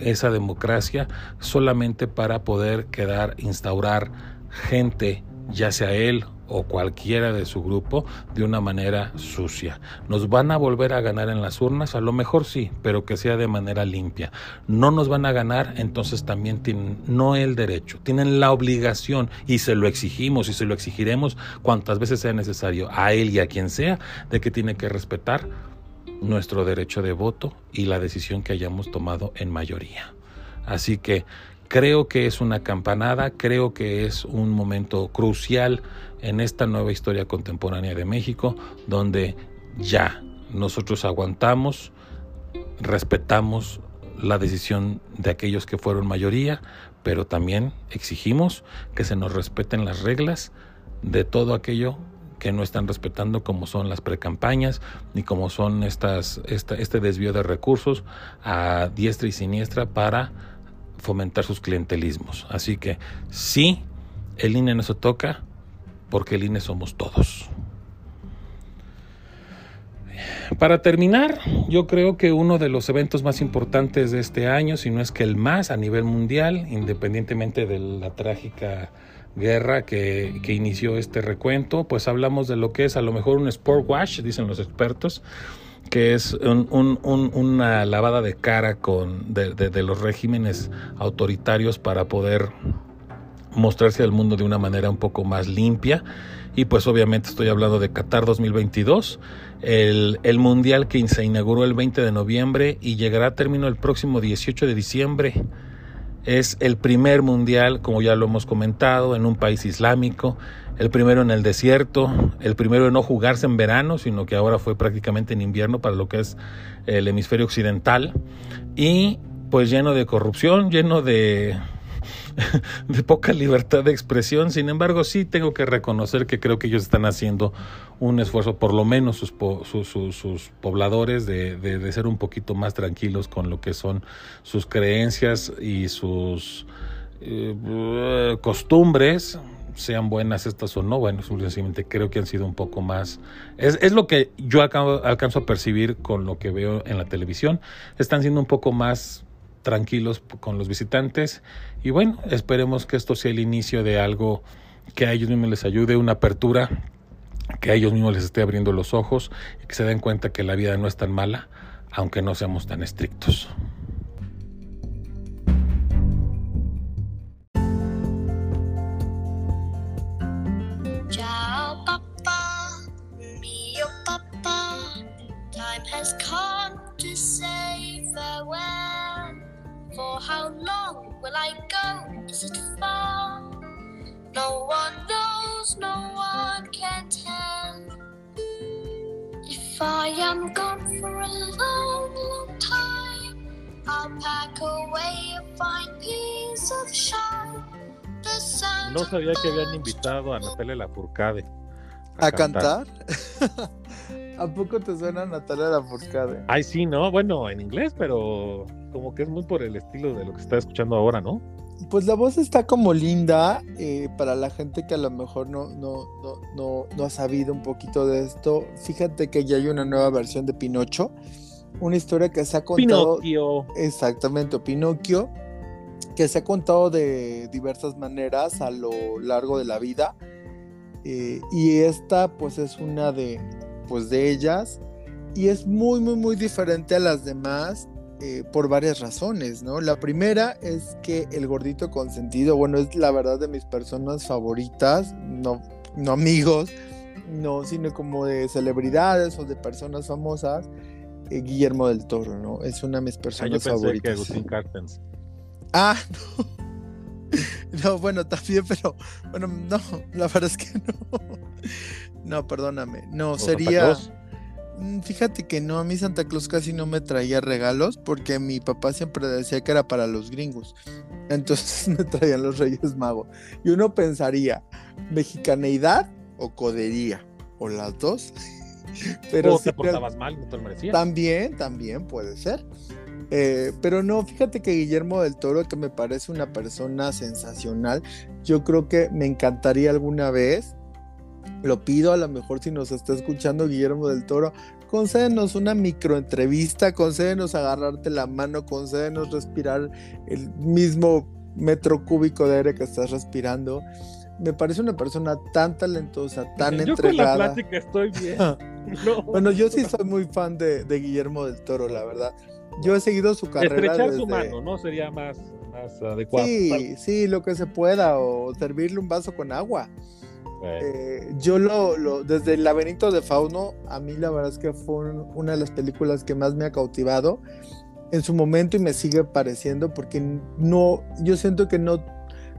esa democracia solamente para poder quedar, instaurar gente, ya sea él o cualquiera de su grupo de una manera sucia. ¿Nos van a volver a ganar en las urnas? A lo mejor sí, pero que sea de manera limpia. No nos van a ganar, entonces también tienen no el derecho, tienen la obligación y se lo exigimos y se lo exigiremos cuantas veces sea necesario a él y a quien sea de que tiene que respetar nuestro derecho de voto y la decisión que hayamos tomado en mayoría. Así que creo que es una campanada, creo que es un momento crucial en esta nueva historia contemporánea de México, donde ya nosotros aguantamos, respetamos la decisión de aquellos que fueron mayoría, pero también exigimos que se nos respeten las reglas de todo aquello que no están respetando como son las precampañas ni como son estas, este desvío de recursos a diestra y siniestra para fomentar sus clientelismos. Así que sí, el INE no se toca, porque el INE somos todos. Para terminar, yo creo que uno de los eventos más importantes de este año, si no es que el más a nivel mundial, independientemente de la trágica guerra que, inició este recuento, pues hablamos de lo que es a lo mejor un sport wash, dicen los expertos, que es una lavada de cara con, de los regímenes autoritarios para poder mostrarse al mundo de una manera un poco más limpia. Y pues obviamente estoy hablando de Qatar 2022, el, el mundial que se inauguró el 20 de noviembre y llegará a término el próximo 18 de diciembre. Es el primer mundial, como ya lo hemos comentado, en un país islámico, el primero en el desierto, el primero en no jugarse en verano, sino que ahora fue prácticamente en invierno para lo que es el hemisferio occidental, y pues lleno de corrupción, lleno de de poca libertad de expresión. Sin embargo, sí tengo que reconocer que creo que ellos están haciendo un esfuerzo, por lo menos sus, sus, pobladores, de, ser un poquito más tranquilos con lo que son sus creencias y sus eh, costumbres sean buenas estas o no, bueno, simplemente creo que han sido un poco más... Es, es lo que yo alcanzo a percibir con lo que veo en la televisión. Están siendo un poco más tranquilos con los visitantes y bueno, esperemos que esto sea el inicio de algo que a ellos mismos les ayude, una apertura, que a ellos mismos les esté abriendo los ojos y que se den cuenta que la vida no es tan mala, aunque no seamos tan estrictos. Will I go? Is it far? No one knows, no one can tell. If I am gone for a long, long time, I'll pack away a fine piece of shine. No sabía que habían invitado a Natalia Lafourcade a, ¿A cantar. cantar? ¿A poco te suena Natalia Lafourcade? Ay, sí, ¿no? Bueno, en inglés, pero como que es muy por el estilo de lo que está escuchando ahora, ¿no? Pues la voz está como linda eh, para la gente que a lo mejor no, no, no, no, ha sabido un poquito de esto. Fíjate que ya hay una nueva versión de Pinocho, una historia que se ha contado. Pinocchio. Exactamente, Pinocchio, que se ha contado de diversas maneras a lo largo de la vida. Eh, y esta, pues, es una de, pues, de ellas. Y es muy, muy, muy diferente a las demás. Eh, por varias razones, ¿no? La primera es que el gordito consentido, bueno, es la verdad de mis personas favoritas, no, no amigos, no, sino como de celebridades o de personas famosas, eh, Guillermo del Toro, ¿no? Es una de mis ah, personas favoritas. Ah, no. No, bueno, también, pero bueno, no, la verdad es que no. No, perdóname. No, sería. Mm, Fíjate que no, a mí Santa Claus casi no me traía regalos porque mi papá siempre decía que era para los gringos. Entonces me traían los Reyes Magos. Y uno pensaría, mexicaneidad o codería, o las dos. Pero o sí, te portabas mal, no te lo merecías. también, también puede ser. Eh, pero no, fíjate que Guillermo del Toro, que me parece una persona sensacional, yo creo que me encantaría alguna vez, lo pido a lo mejor si nos está escuchando Guillermo del Toro, concédenos una microentrevista, concédenos agarrarte la mano, concédenos respirar el mismo metro cúbico de aire que estás respirando. Me parece una persona tan talentosa, tan Yo con la entregada. plática estoy bien. No. Bueno, yo sí soy muy fan de, de Guillermo del Toro, la verdad. Yo he seguido su carrera. Estrechar desde... su mano, ¿no? Sería más, más adecuado. Sí, sí, lo que se pueda, o servirle un vaso con agua. Eh, yo lo, lo- desde el laberinto de Fauno, a mí la verdad es que fue un- una de las películas que más me ha cautivado en su momento y me sigue pareciendo porque no, yo siento que no,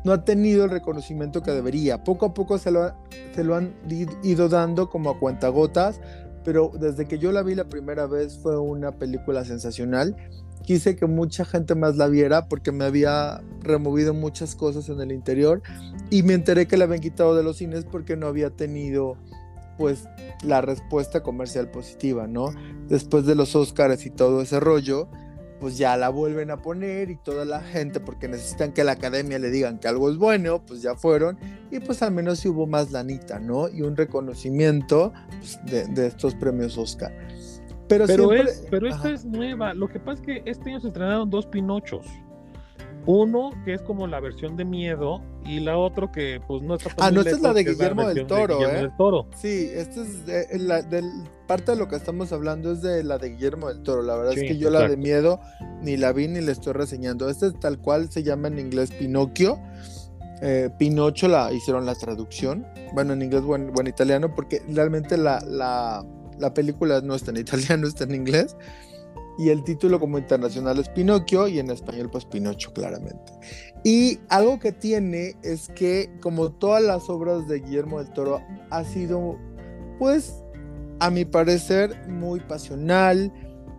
no ha tenido el reconocimiento que debería. Poco a poco se lo, se lo han ido dando como a cuentagotas, pero desde que yo la vi la primera vez fue una película sensacional. Quise que mucha gente más la viera porque me había removido muchas cosas en el interior y me enteré que la habían quitado de los cines porque no había tenido pues la respuesta comercial positiva, ¿no? Después de los Oscars y todo ese rollo, pues ya la vuelven a poner y toda la gente, porque necesitan que la academia le digan que algo es bueno, pues ya fueron y pues al menos sí hubo más lanita, ¿no? Y un reconocimiento pues, de, de estos premios Oscar. Pero, pero siempre- es, pero esta Ajá. es nueva. Lo que pasa es que este año se estrenaron dos Pinochos. Uno que es como la versión de miedo y la otro que pues no está tan Ah, no, esta es la de Guillermo del versión de Toro, Guillermo ¿eh? del Toro. Sí, esta es de- la, del- parte de lo que estamos hablando es de la de Guillermo del Toro. La verdad Sí, es que yo la de miedo ni la vi ni la estoy reseñando. Esta es tal cual se llama en inglés Pinocchio. Eh, Pinocho la hicieron la traducción. Bueno, en inglés o en, o en italiano, porque realmente la, la, la película no está en italiano, está en inglés. Y el título como internacional es Pinocchio y en español pues Pinocho claramente. Y algo que tiene es que como todas las obras de Guillermo del Toro ha sido pues a mi parecer muy pasional,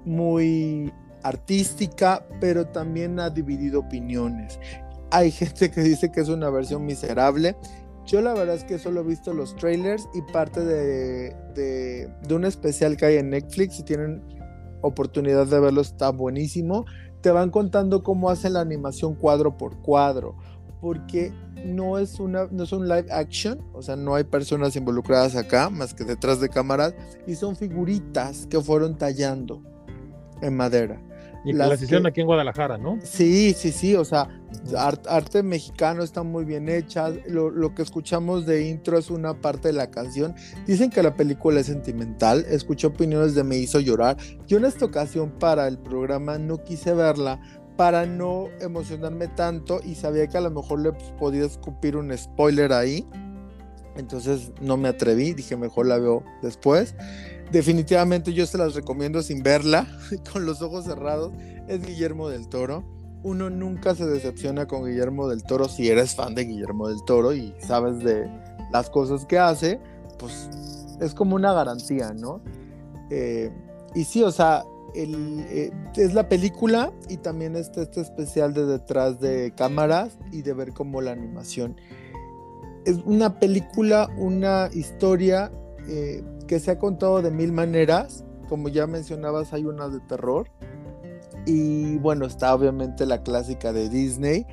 muy artística, pero también ha dividido opiniones. Hay gente que dice que es una versión miserable. Yo la verdad es que solo he visto los trailers y parte de, de, de un especial que hay en Netflix. Si tienen oportunidad de verlo, está buenísimo. Te van contando cómo hacen la animación cuadro por cuadro, porque no es, una, no es un live action, o sea, no hay personas involucradas acá, más que detrás de cámaras, y son figuritas que fueron tallando en madera. Y que Las hicieron que- aquí en Guadalajara, ¿no? Sí, sí, sí, o sea, ar- arte mexicano está muy bien hecha. Lo, lo que escuchamos de intro es una parte de la canción. Dicen que la película es sentimental. Escuché opiniones de Me hizo llorar. Yo en esta ocasión para el programa no quise verla para no emocionarme tanto y sabía que a lo mejor le podía escupir un spoiler ahí. Entonces no me atreví, dije mejor la veo después. Definitivamente yo se las recomiendo sin verla, con los ojos cerrados. Es Guillermo del Toro. Uno nunca se decepciona con Guillermo del Toro si eres fan de Guillermo del Toro y sabes de las cosas que hace, pues es como una garantía, ¿no? Eh, y sí, o sea, el, eh, es la película y también este, este especial de detrás de cámaras y de ver cómo la animación. Es una película, una historia eh, que se ha contado de mil maneras. Como ya mencionabas, hay una de terror. Y bueno, está obviamente la clásica de Disney,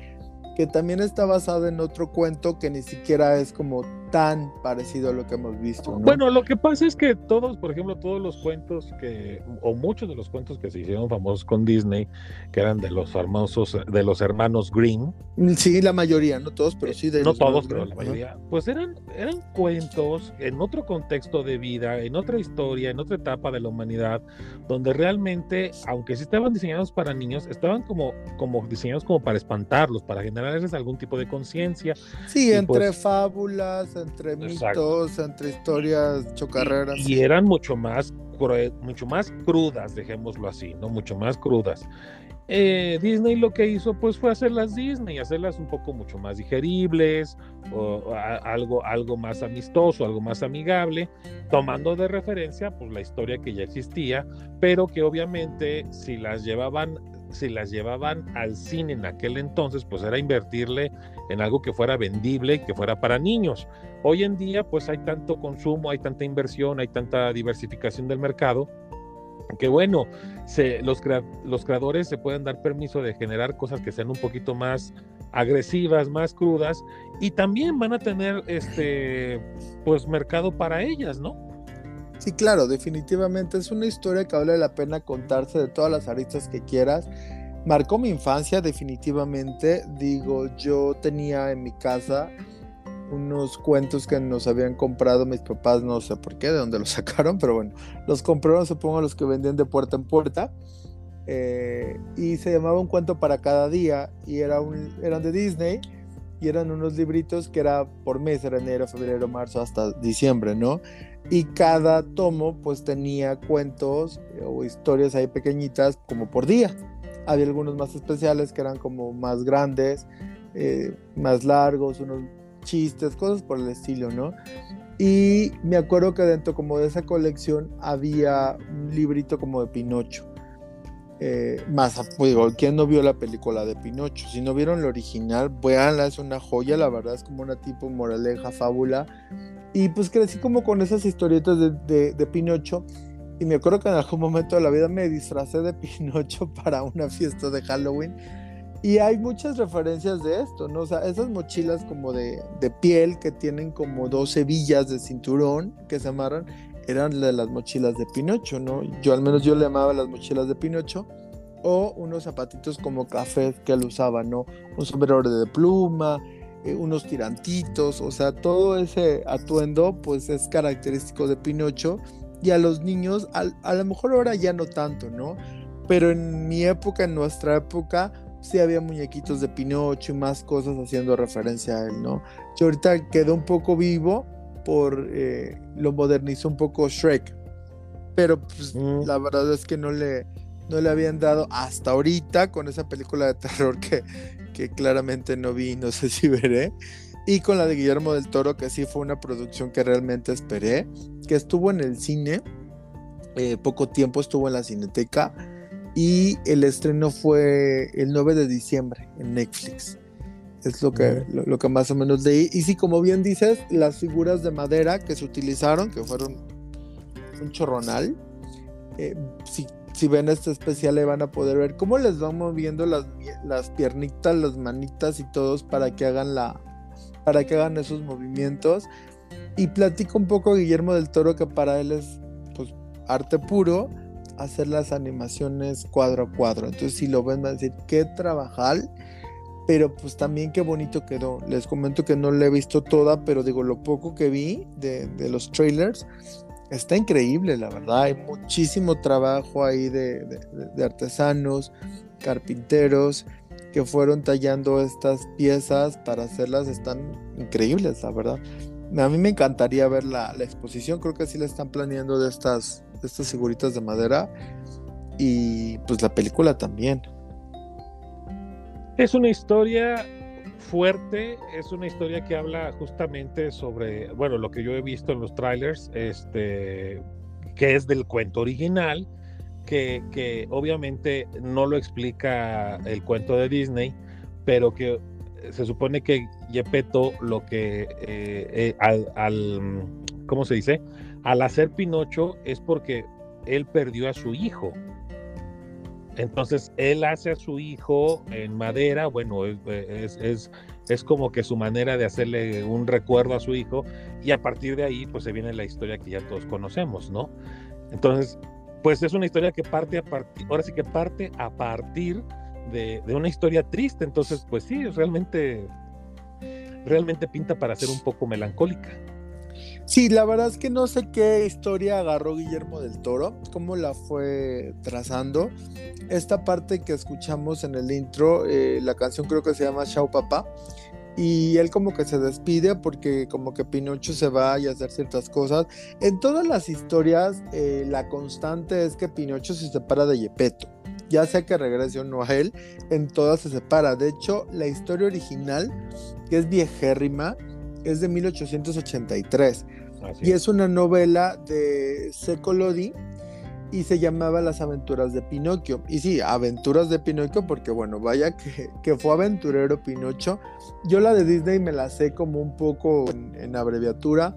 que también está basada en otro cuento que ni siquiera es como tan parecido a lo que hemos visto. ¿no? Bueno, lo que pasa es que todos, por ejemplo, todos los cuentos que, o muchos de los cuentos que se hicieron famosos con Disney, que eran de los famosos, de los hermanos Green, sí, la mayoría, no todos, pero sí de no los todos, pero la mayoría, pues eran, eran cuentos en otro contexto de vida, en otra historia, en otra etapa de la humanidad, donde realmente, aunque sí estaban diseñados para niños, estaban como, como diseñados como para espantarlos, para generarles algún tipo de conciencia. Sí, Y entre pues- fábulas, entre Exacto. mitos, entre historias chocarreras. Y, y eran mucho más, mucho más crudas, dejémoslo así, ¿no? Mucho más crudas. Eh, Disney lo que hizo pues fue hacerlas Disney, hacerlas un poco mucho más digeribles, o, o a- algo, algo más amistoso, algo más amigable, tomando de referencia pues la historia que ya existía, pero que obviamente si las llevaban, si las llevaban al cine en aquel entonces, pues era invertirle en algo que fuera vendible y que fuera para niños. Hoy en día, pues hay tanto consumo, hay tanta inversión, hay tanta diversificación del mercado, que bueno, se, los, los creadores se pueden dar permiso de generar cosas que sean un poquito más agresivas, más crudas, y también van a tener este pues mercado para ellas, ¿no? Sí, claro, definitivamente es una historia que vale la pena contarse de todas las aristas que quieras. Marcó mi infancia, definitivamente. Digo, yo tenía en mi casa unos cuentos que nos habían comprado mis papás, no sé por qué, de dónde los sacaron, pero bueno, los compraron, supongo, los que vendían de puerta en puerta. eh, y se llamaba Un cuento para cada día, y era un, eran de Disney, y eran unos libritos que era por mes, era enero, febrero, marzo, hasta diciembre, ¿no? y cada tomo pues tenía cuentos eh, o historias ahí pequeñitas como por día. Había algunos más especiales que eran como más grandes, eh, más largos, unos chistes, cosas por el estilo, ¿no? Y me acuerdo que dentro como de esa colección había un librito como de Pinocho. Eh, más, pues, digo, ¿quién no vio la película de Pinocho? Si no vieron la original, véanla, es una joya, la verdad es como una tipo moraleja, fábula. Y pues crecí como con esas historietas de, de, de Pinocho. Y me acuerdo que en algún momento de la vida me disfracé de Pinocho para una fiesta de Halloween. Y hay muchas referencias de esto, ¿no? O sea, esas mochilas como de, de piel que tienen como dos hebillas de cinturón que se amarran, eran de las mochilas de Pinocho, ¿no? Yo al menos yo le llamaba las mochilas de Pinocho. O unos zapatitos como cafés que él usaba, ¿no? Un sombrero de pluma, eh, unos tirantitos, o sea, todo ese atuendo pues es característico de Pinocho y a los niños al- a, lo mejor ahora ya no tanto, ¿no? Pero en mi época, en nuestra época, sí había muñequitos de Pinocho y más cosas haciendo referencia a él, ¿no? Que ahorita quedó un poco vivo por eh, lo modernizó un poco Shrek, pero pues Mm. la verdad es que no le no le habían dado hasta ahorita con esa película de terror que, que claramente no vi, no sé si veré. Y con la de Guillermo del Toro, que sí fue una producción que realmente esperé, que estuvo en el cine, eh, poco tiempo estuvo en la cineteca, y el estreno fue el 9 de diciembre en Netflix. Es lo que, lo, lo que más o menos leí. Y sí, como bien dices, las figuras de madera que se utilizaron, que fueron un chorronal, eh, si, si ven este especial le van a poder ver cómo les van moviendo las, las piernitas, las manitas y todos para que hagan la para que hagan esos movimientos y platico un poco Guillermo del Toro que para él es pues arte puro hacer las animaciones cuadro a cuadro entonces si lo ven van a decir qué trabajal pero pues también qué bonito quedó les comento que no la he visto toda pero digo lo poco que vi de, de los trailers está increíble, la verdad. Hay muchísimo trabajo ahí de, de, de, artesanos, carpinteros que fueron tallando estas piezas para hacerlas. Están increíbles, la verdad. A mí me encantaría ver la, la exposición. Creo que sí la están planeando de estas, estas figuritas de madera. Y pues la película también. Es una historia fuerte, es una historia que habla justamente sobre, bueno, lo que yo he visto en los trailers, este, que es del cuento original, que, que obviamente no lo explica el cuento de Disney, pero que se supone que Gepetto lo que eh, eh, al, al, ¿cómo se dice? Al hacer Pinocho es porque él perdió a su hijo. Entonces él hace a su hijo en madera, bueno, es, es, es, como que su manera de hacerle un recuerdo a su hijo y a partir de ahí pues se viene la historia que ya todos conocemos, ¿no? Entonces, pues es una historia que parte a partir, ahora sí que parte a partir de, de una historia triste, entonces pues sí, realmente, realmente pinta para ser un poco melancólica. Sí, la verdad es que no sé qué historia agarró Guillermo del Toro, cómo la fue trazando. Esta parte que escuchamos en el intro, eh, la canción creo que se llama Chao Papá, y él como que se despide porque como que Pinocho se va y hacer ciertas cosas. En todas las historias eh, la constante es que Pinocho se separa de Gepetto. Ya sea que regrese o no a él, en todas se separa. De hecho, la historia original, que es viejérrima, es de 1883. Y es una novela de Seco Lodi y se llamaba Las aventuras de Pinocchio. Y sí, aventuras de Pinocchio, porque bueno, vaya que, que fue aventurero Pinocho. Yo la de Disney me la sé como un poco en, abreviatura.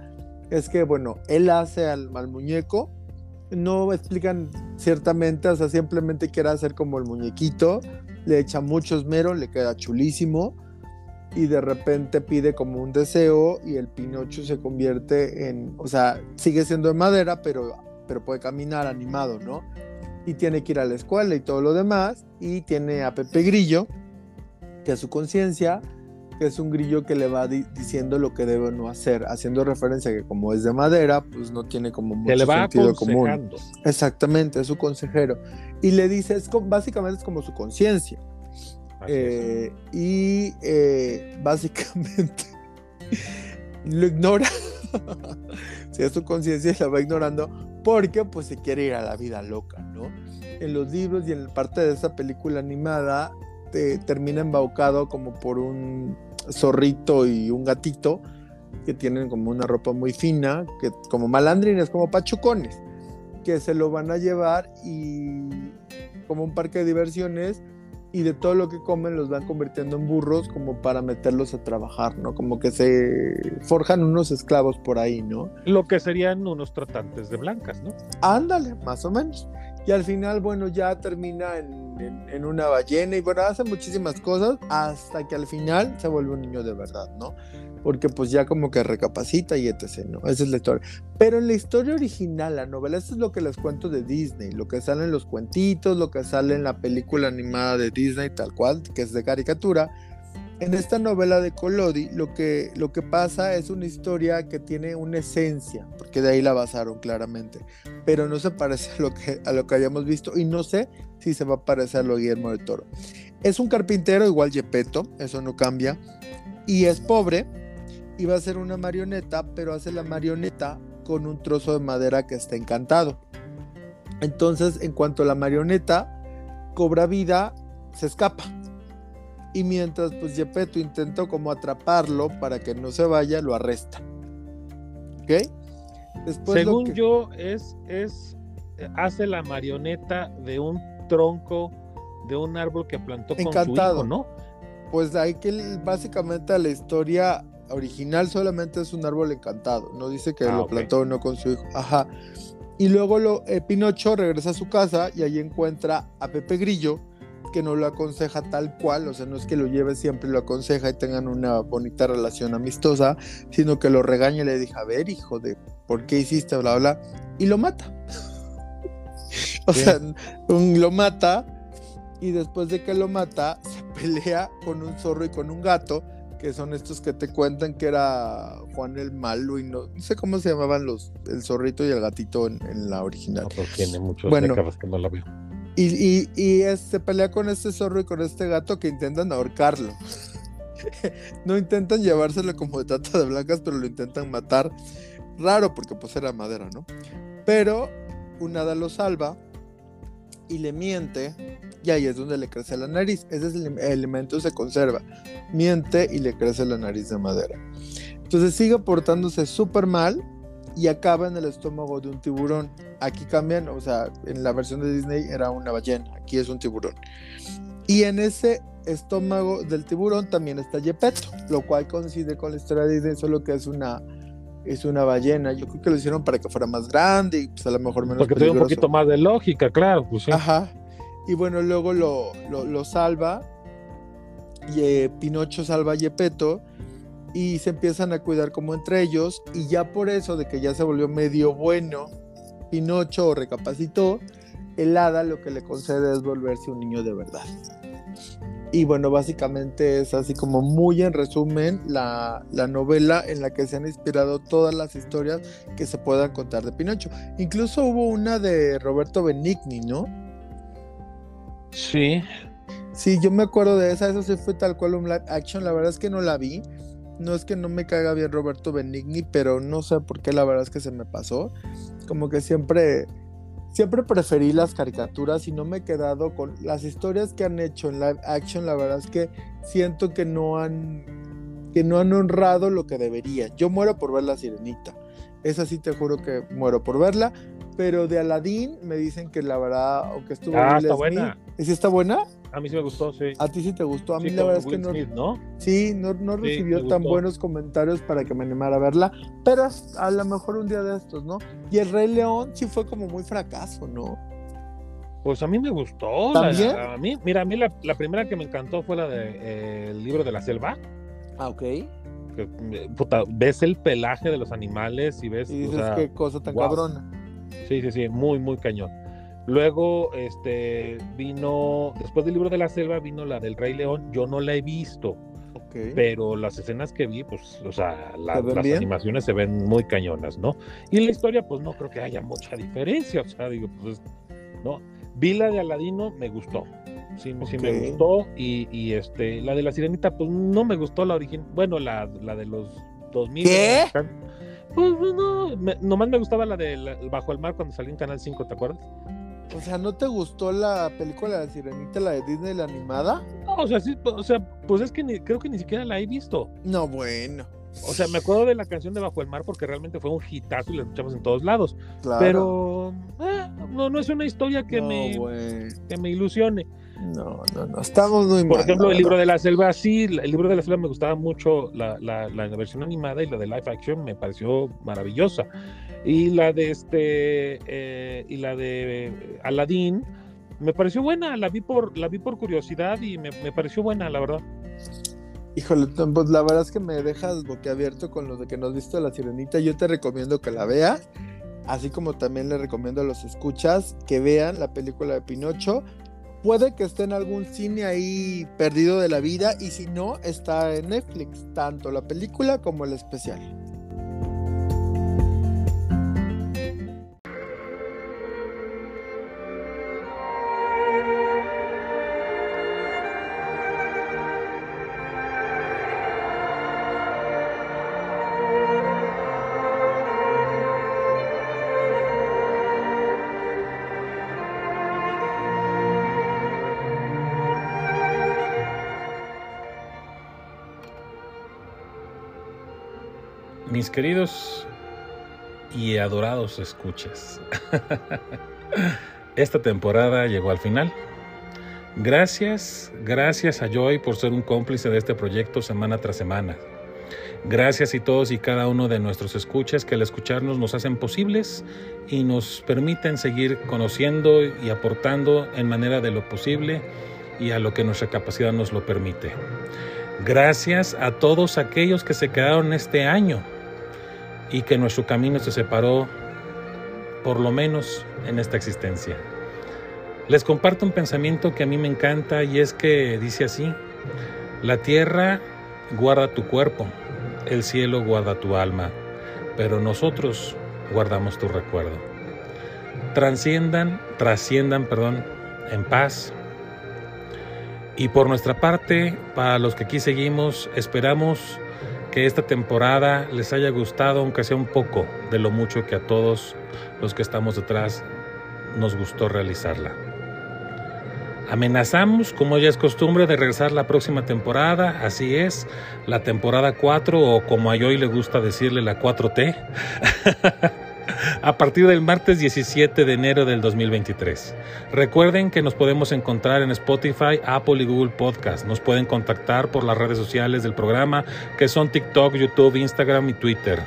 Es que bueno, él hace al, al, muñeco. No explican ciertamente, o sea, simplemente quiere hacer como el muñequito. Le echa mucho esmero, le queda chulísimo. Y de repente pide como un deseo y el Pinocho se convierte en, o sea, sigue siendo de madera, pero pero puede caminar animado, ¿no? Y tiene que ir a la escuela y todo lo demás. Y tiene a Pepe Grillo, que es su conciencia, que es un grillo que le va diciendo lo que debe o no hacer, haciendo referencia a que como es de madera, pues no tiene como mucho le va sentido común. Exactamente, es su consejero. Y le dice, es, básicamente es como su conciencia. Eh, y eh, básicamente lo ignora. si es su conciencia, la va ignorando porque pues se quiere ir a la vida loca, ¿no? En los libros y en parte de esa película animada te, termina embaucado como por un zorrito y un gatito que tienen como una ropa muy fina, que como malandrines, como pachucones, que se lo van a llevar y como un parque de diversiones y de todo lo que comen los van convirtiendo en burros como para meterlos a trabajar, ¿no? Como que se forjan unos esclavos por ahí, ¿no? Lo que serían unos tratantes de blancas, ¿no? Ándale, más o menos. Y al final, bueno, ya termina en, en, una ballena y bueno, hace muchísimas cosas hasta que al final se vuelve un niño de verdad, ¿no? Porque pues ya como que recapacita y etc. ¿no? Esa es la historia. Pero en la historia original, la novela, esto es lo que les cuento de Disney, lo que sale en los cuentitos, lo que sale en la película animada de Disney, tal cual, que es de caricatura. En esta novela de Collodi, lo que, lo que pasa es una historia que tiene una esencia, porque de ahí la basaron claramente, pero no se parece a lo que, a lo que hayamos visto y no sé si se va a parecer a lo Guillermo del Toro. Es un carpintero igual Gepetto, eso no cambia, y es pobre, iba a ser una marioneta, pero hace la marioneta con un trozo de madera que está encantado. Entonces, en cuanto la marioneta cobra vida, se escapa. Y mientras pues Gepetto intentó como atraparlo para que no se vaya, lo arresta. ¿Ok? Después Según yo, es, es, hace la marioneta de un tronco de un árbol que plantó con su hijo, ¿no? Pues hay que básicamente la historia original solamente es un árbol encantado, no dice que ah, lo plantó no con su hijo. Ajá. Y luego lo, eh, Pinocho regresa a su casa y allí encuentra a Pepe Grillo, que no lo aconseja tal cual, o sea, no es que lo lleve siempre, lo aconseja y tengan una bonita relación amistosa, sino que lo regaña y le dice, a ver, hijo de, ¿por qué hiciste bla, bla? Y lo mata. o sea, lo mata y después de que lo mata, se pelea con un zorro y con un gato que son estos que te cuentan que era Juan el Malo y no, sé cómo se llamaban los, el zorrito y el gatito en, la original. No, tiene muchos bueno, que no la veo. Y, y, se pelea con este zorro y con este gato que intentan ahorcarlo. no intentan llevárselo como de trata de blancas, pero lo intentan matar. Raro porque pues era madera, ¿no? Pero un hada lo salva y le miente y ahí es donde le crece la nariz. Ese es el elemento se conserva. Miente y le crece la nariz de madera. Entonces sigue portándose súper mal y acaba en el estómago de un tiburón. Aquí cambian, o sea, en la versión de Disney era una ballena, aquí es un tiburón. Y en ese estómago del tiburón también está Gepetto, lo cual coincide con la historia de Disney, solo que es una es una ballena. Yo creo que lo hicieron para que fuera más grande y pues a lo mejor menos Porque tiene un poquito más de lógica, claro. Pues, Ajá. Y bueno, luego lo, lo, salva. Y eh, Pinocho salva a Yepeto. Y se empiezan a cuidar como entre ellos. Y ya por eso, de que ya se volvió medio bueno, Pinocho recapacitó. El hada lo que le concede es volverse un niño de verdad. Y bueno, básicamente es así como muy en resumen la, la, novela en la que se han inspirado todas las historias que se puedan contar de Pinocho. Incluso hubo una de Roberto Benigni, ¿no? Sí. Sí, yo me acuerdo de esa, eso sí fue tal cual un live action, la verdad es que no la vi. No es que no me caiga bien Roberto Benigni, pero no sé por qué la verdad es que se me pasó. Como que siempre siempre preferí las caricaturas y no me he quedado con las historias que han hecho en live action, la verdad es que siento que no han que no han honrado lo que debería. Yo muero por ver la Sirenita. Esa sí te juro que muero por verla. Pero de Aladdin me dicen que la verdad, aunque estuvo Ah, está Smith- buena. ¿Sí está buena? A mí sí me gustó, sí. A ti sí te gustó. A mí Sí, la verdad es que no. Smith, ¿no? Sí, no, no recibió tan gustó. buenos comentarios para que me animara a verla. Pero a lo mejor un día de estos, ¿no? Y el Rey León sí fue como muy fracaso, ¿no? Pues a mí me gustó. la- ¿También? a mí, mira, a mí la, la primera que me encantó fue la de eh, el libro de la selva. Ah, ok. Que, puta, ves el pelaje de los animales y ves. Y o dices sea, qué cosa tan wow. cabrona. Sí, sí, sí, muy, muy cañón. Luego, este, vino, después del libro de la selva, vino la del Rey León. Yo no la he visto, Ok. pero las escenas que vi, pues, o sea, la- ¿Se ven las bien? animaciones se ven muy cañonas, ¿no? Y la historia, pues, no creo que haya mucha diferencia, o sea, digo, pues, no. Vi la de Aladino, me gustó. Sí, sí me gustó. Y, y, este, la de la sirenita, pues, no me gustó la original. Bueno, la, la de los 2000. ¿Qué? Pues, no, me- nomás me gustaba la de la- Bajo el Mar cuando salió en Canal 5, ¿te acuerdas? O sea, ¿no te gustó la película de Sirenita, la de Disney, la animada? No, o sea, sí, o sea, pues es que ni- creo que ni siquiera la he visto. No, bueno. O sea, me acuerdo de la canción de Bajo el Mar porque realmente fue un hitazo y la escuchamos en todos lados. Claro. Pero eh, no, no es una historia que, no, me, que me ilusione. No, no, no. Estamos muy Por mal, ejemplo, la el libro verdad. de la selva, sí, el libro de la selva me gustaba mucho la, la, la versión animada y la de live action me pareció maravillosa. Y la de este, eh, y la de eh, Aladdin me pareció buena, la vi por, la vi por curiosidad y me, me pareció buena, la verdad. Híjole, pues la verdad es que me dejas boquiabierto con lo de que no has visto la sirenita. Yo te recomiendo que la veas, así como también le recomiendo a los escuchas que vean la película de Pinocho. Puede que esté en algún cine ahí perdido de la vida y si no, está en Netflix, tanto la película como el especial. Queridos y adorados escuchas, esta temporada llegó al final. Gracias, gracias a Joy por ser un cómplice de este proyecto semana tras semana. Gracias y todos y cada uno de nuestros escuchas que al escucharnos nos hacen posibles y nos permiten seguir conociendo y aportando en manera de lo posible y a lo que nuestra capacidad nos lo permite. Gracias a todos aquellos que se quedaron este año y que nuestro camino se separó por lo menos en esta existencia. Les comparto un pensamiento que a mí me encanta y es que dice así, la tierra guarda tu cuerpo, el cielo guarda tu alma, pero nosotros guardamos tu recuerdo. Transciendan, trasciendan, perdón, en paz. Y por nuestra parte, para los que aquí seguimos, esperamos que esta temporada les haya gustado, aunque sea un poco, de lo mucho que a todos los que estamos detrás nos gustó realizarla. Amenazamos, como ya es costumbre, de regresar la próxima temporada, así es, la temporada 4 o como a Joy le gusta decirle la 4T, a partir del martes 17 de enero del 2023. Recuerden que nos podemos encontrar en Spotify, Apple y Google Podcast. Nos pueden contactar por las redes sociales del programa, que son TikTok, YouTube, Instagram y Twitter.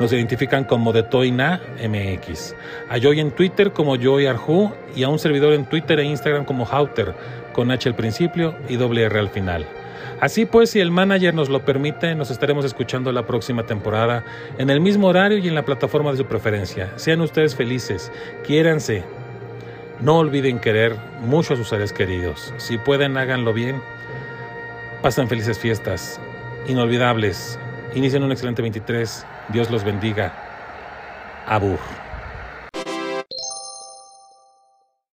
Nos identifican como de Toina MX. A Joy en Twitter como Joy Arju y a un servidor en Twitter e Instagram como Hauter, con H al principio y doble R al final. Así pues, si el manager nos lo permite, nos estaremos escuchando la próxima temporada en el mismo horario y en la plataforma de su preferencia. Sean ustedes felices, quiéranse. No olviden querer mucho a sus seres queridos. Si pueden, háganlo bien. Pasen felices fiestas, inolvidables. Inicien un excelente 23. Dios los bendiga. Abur.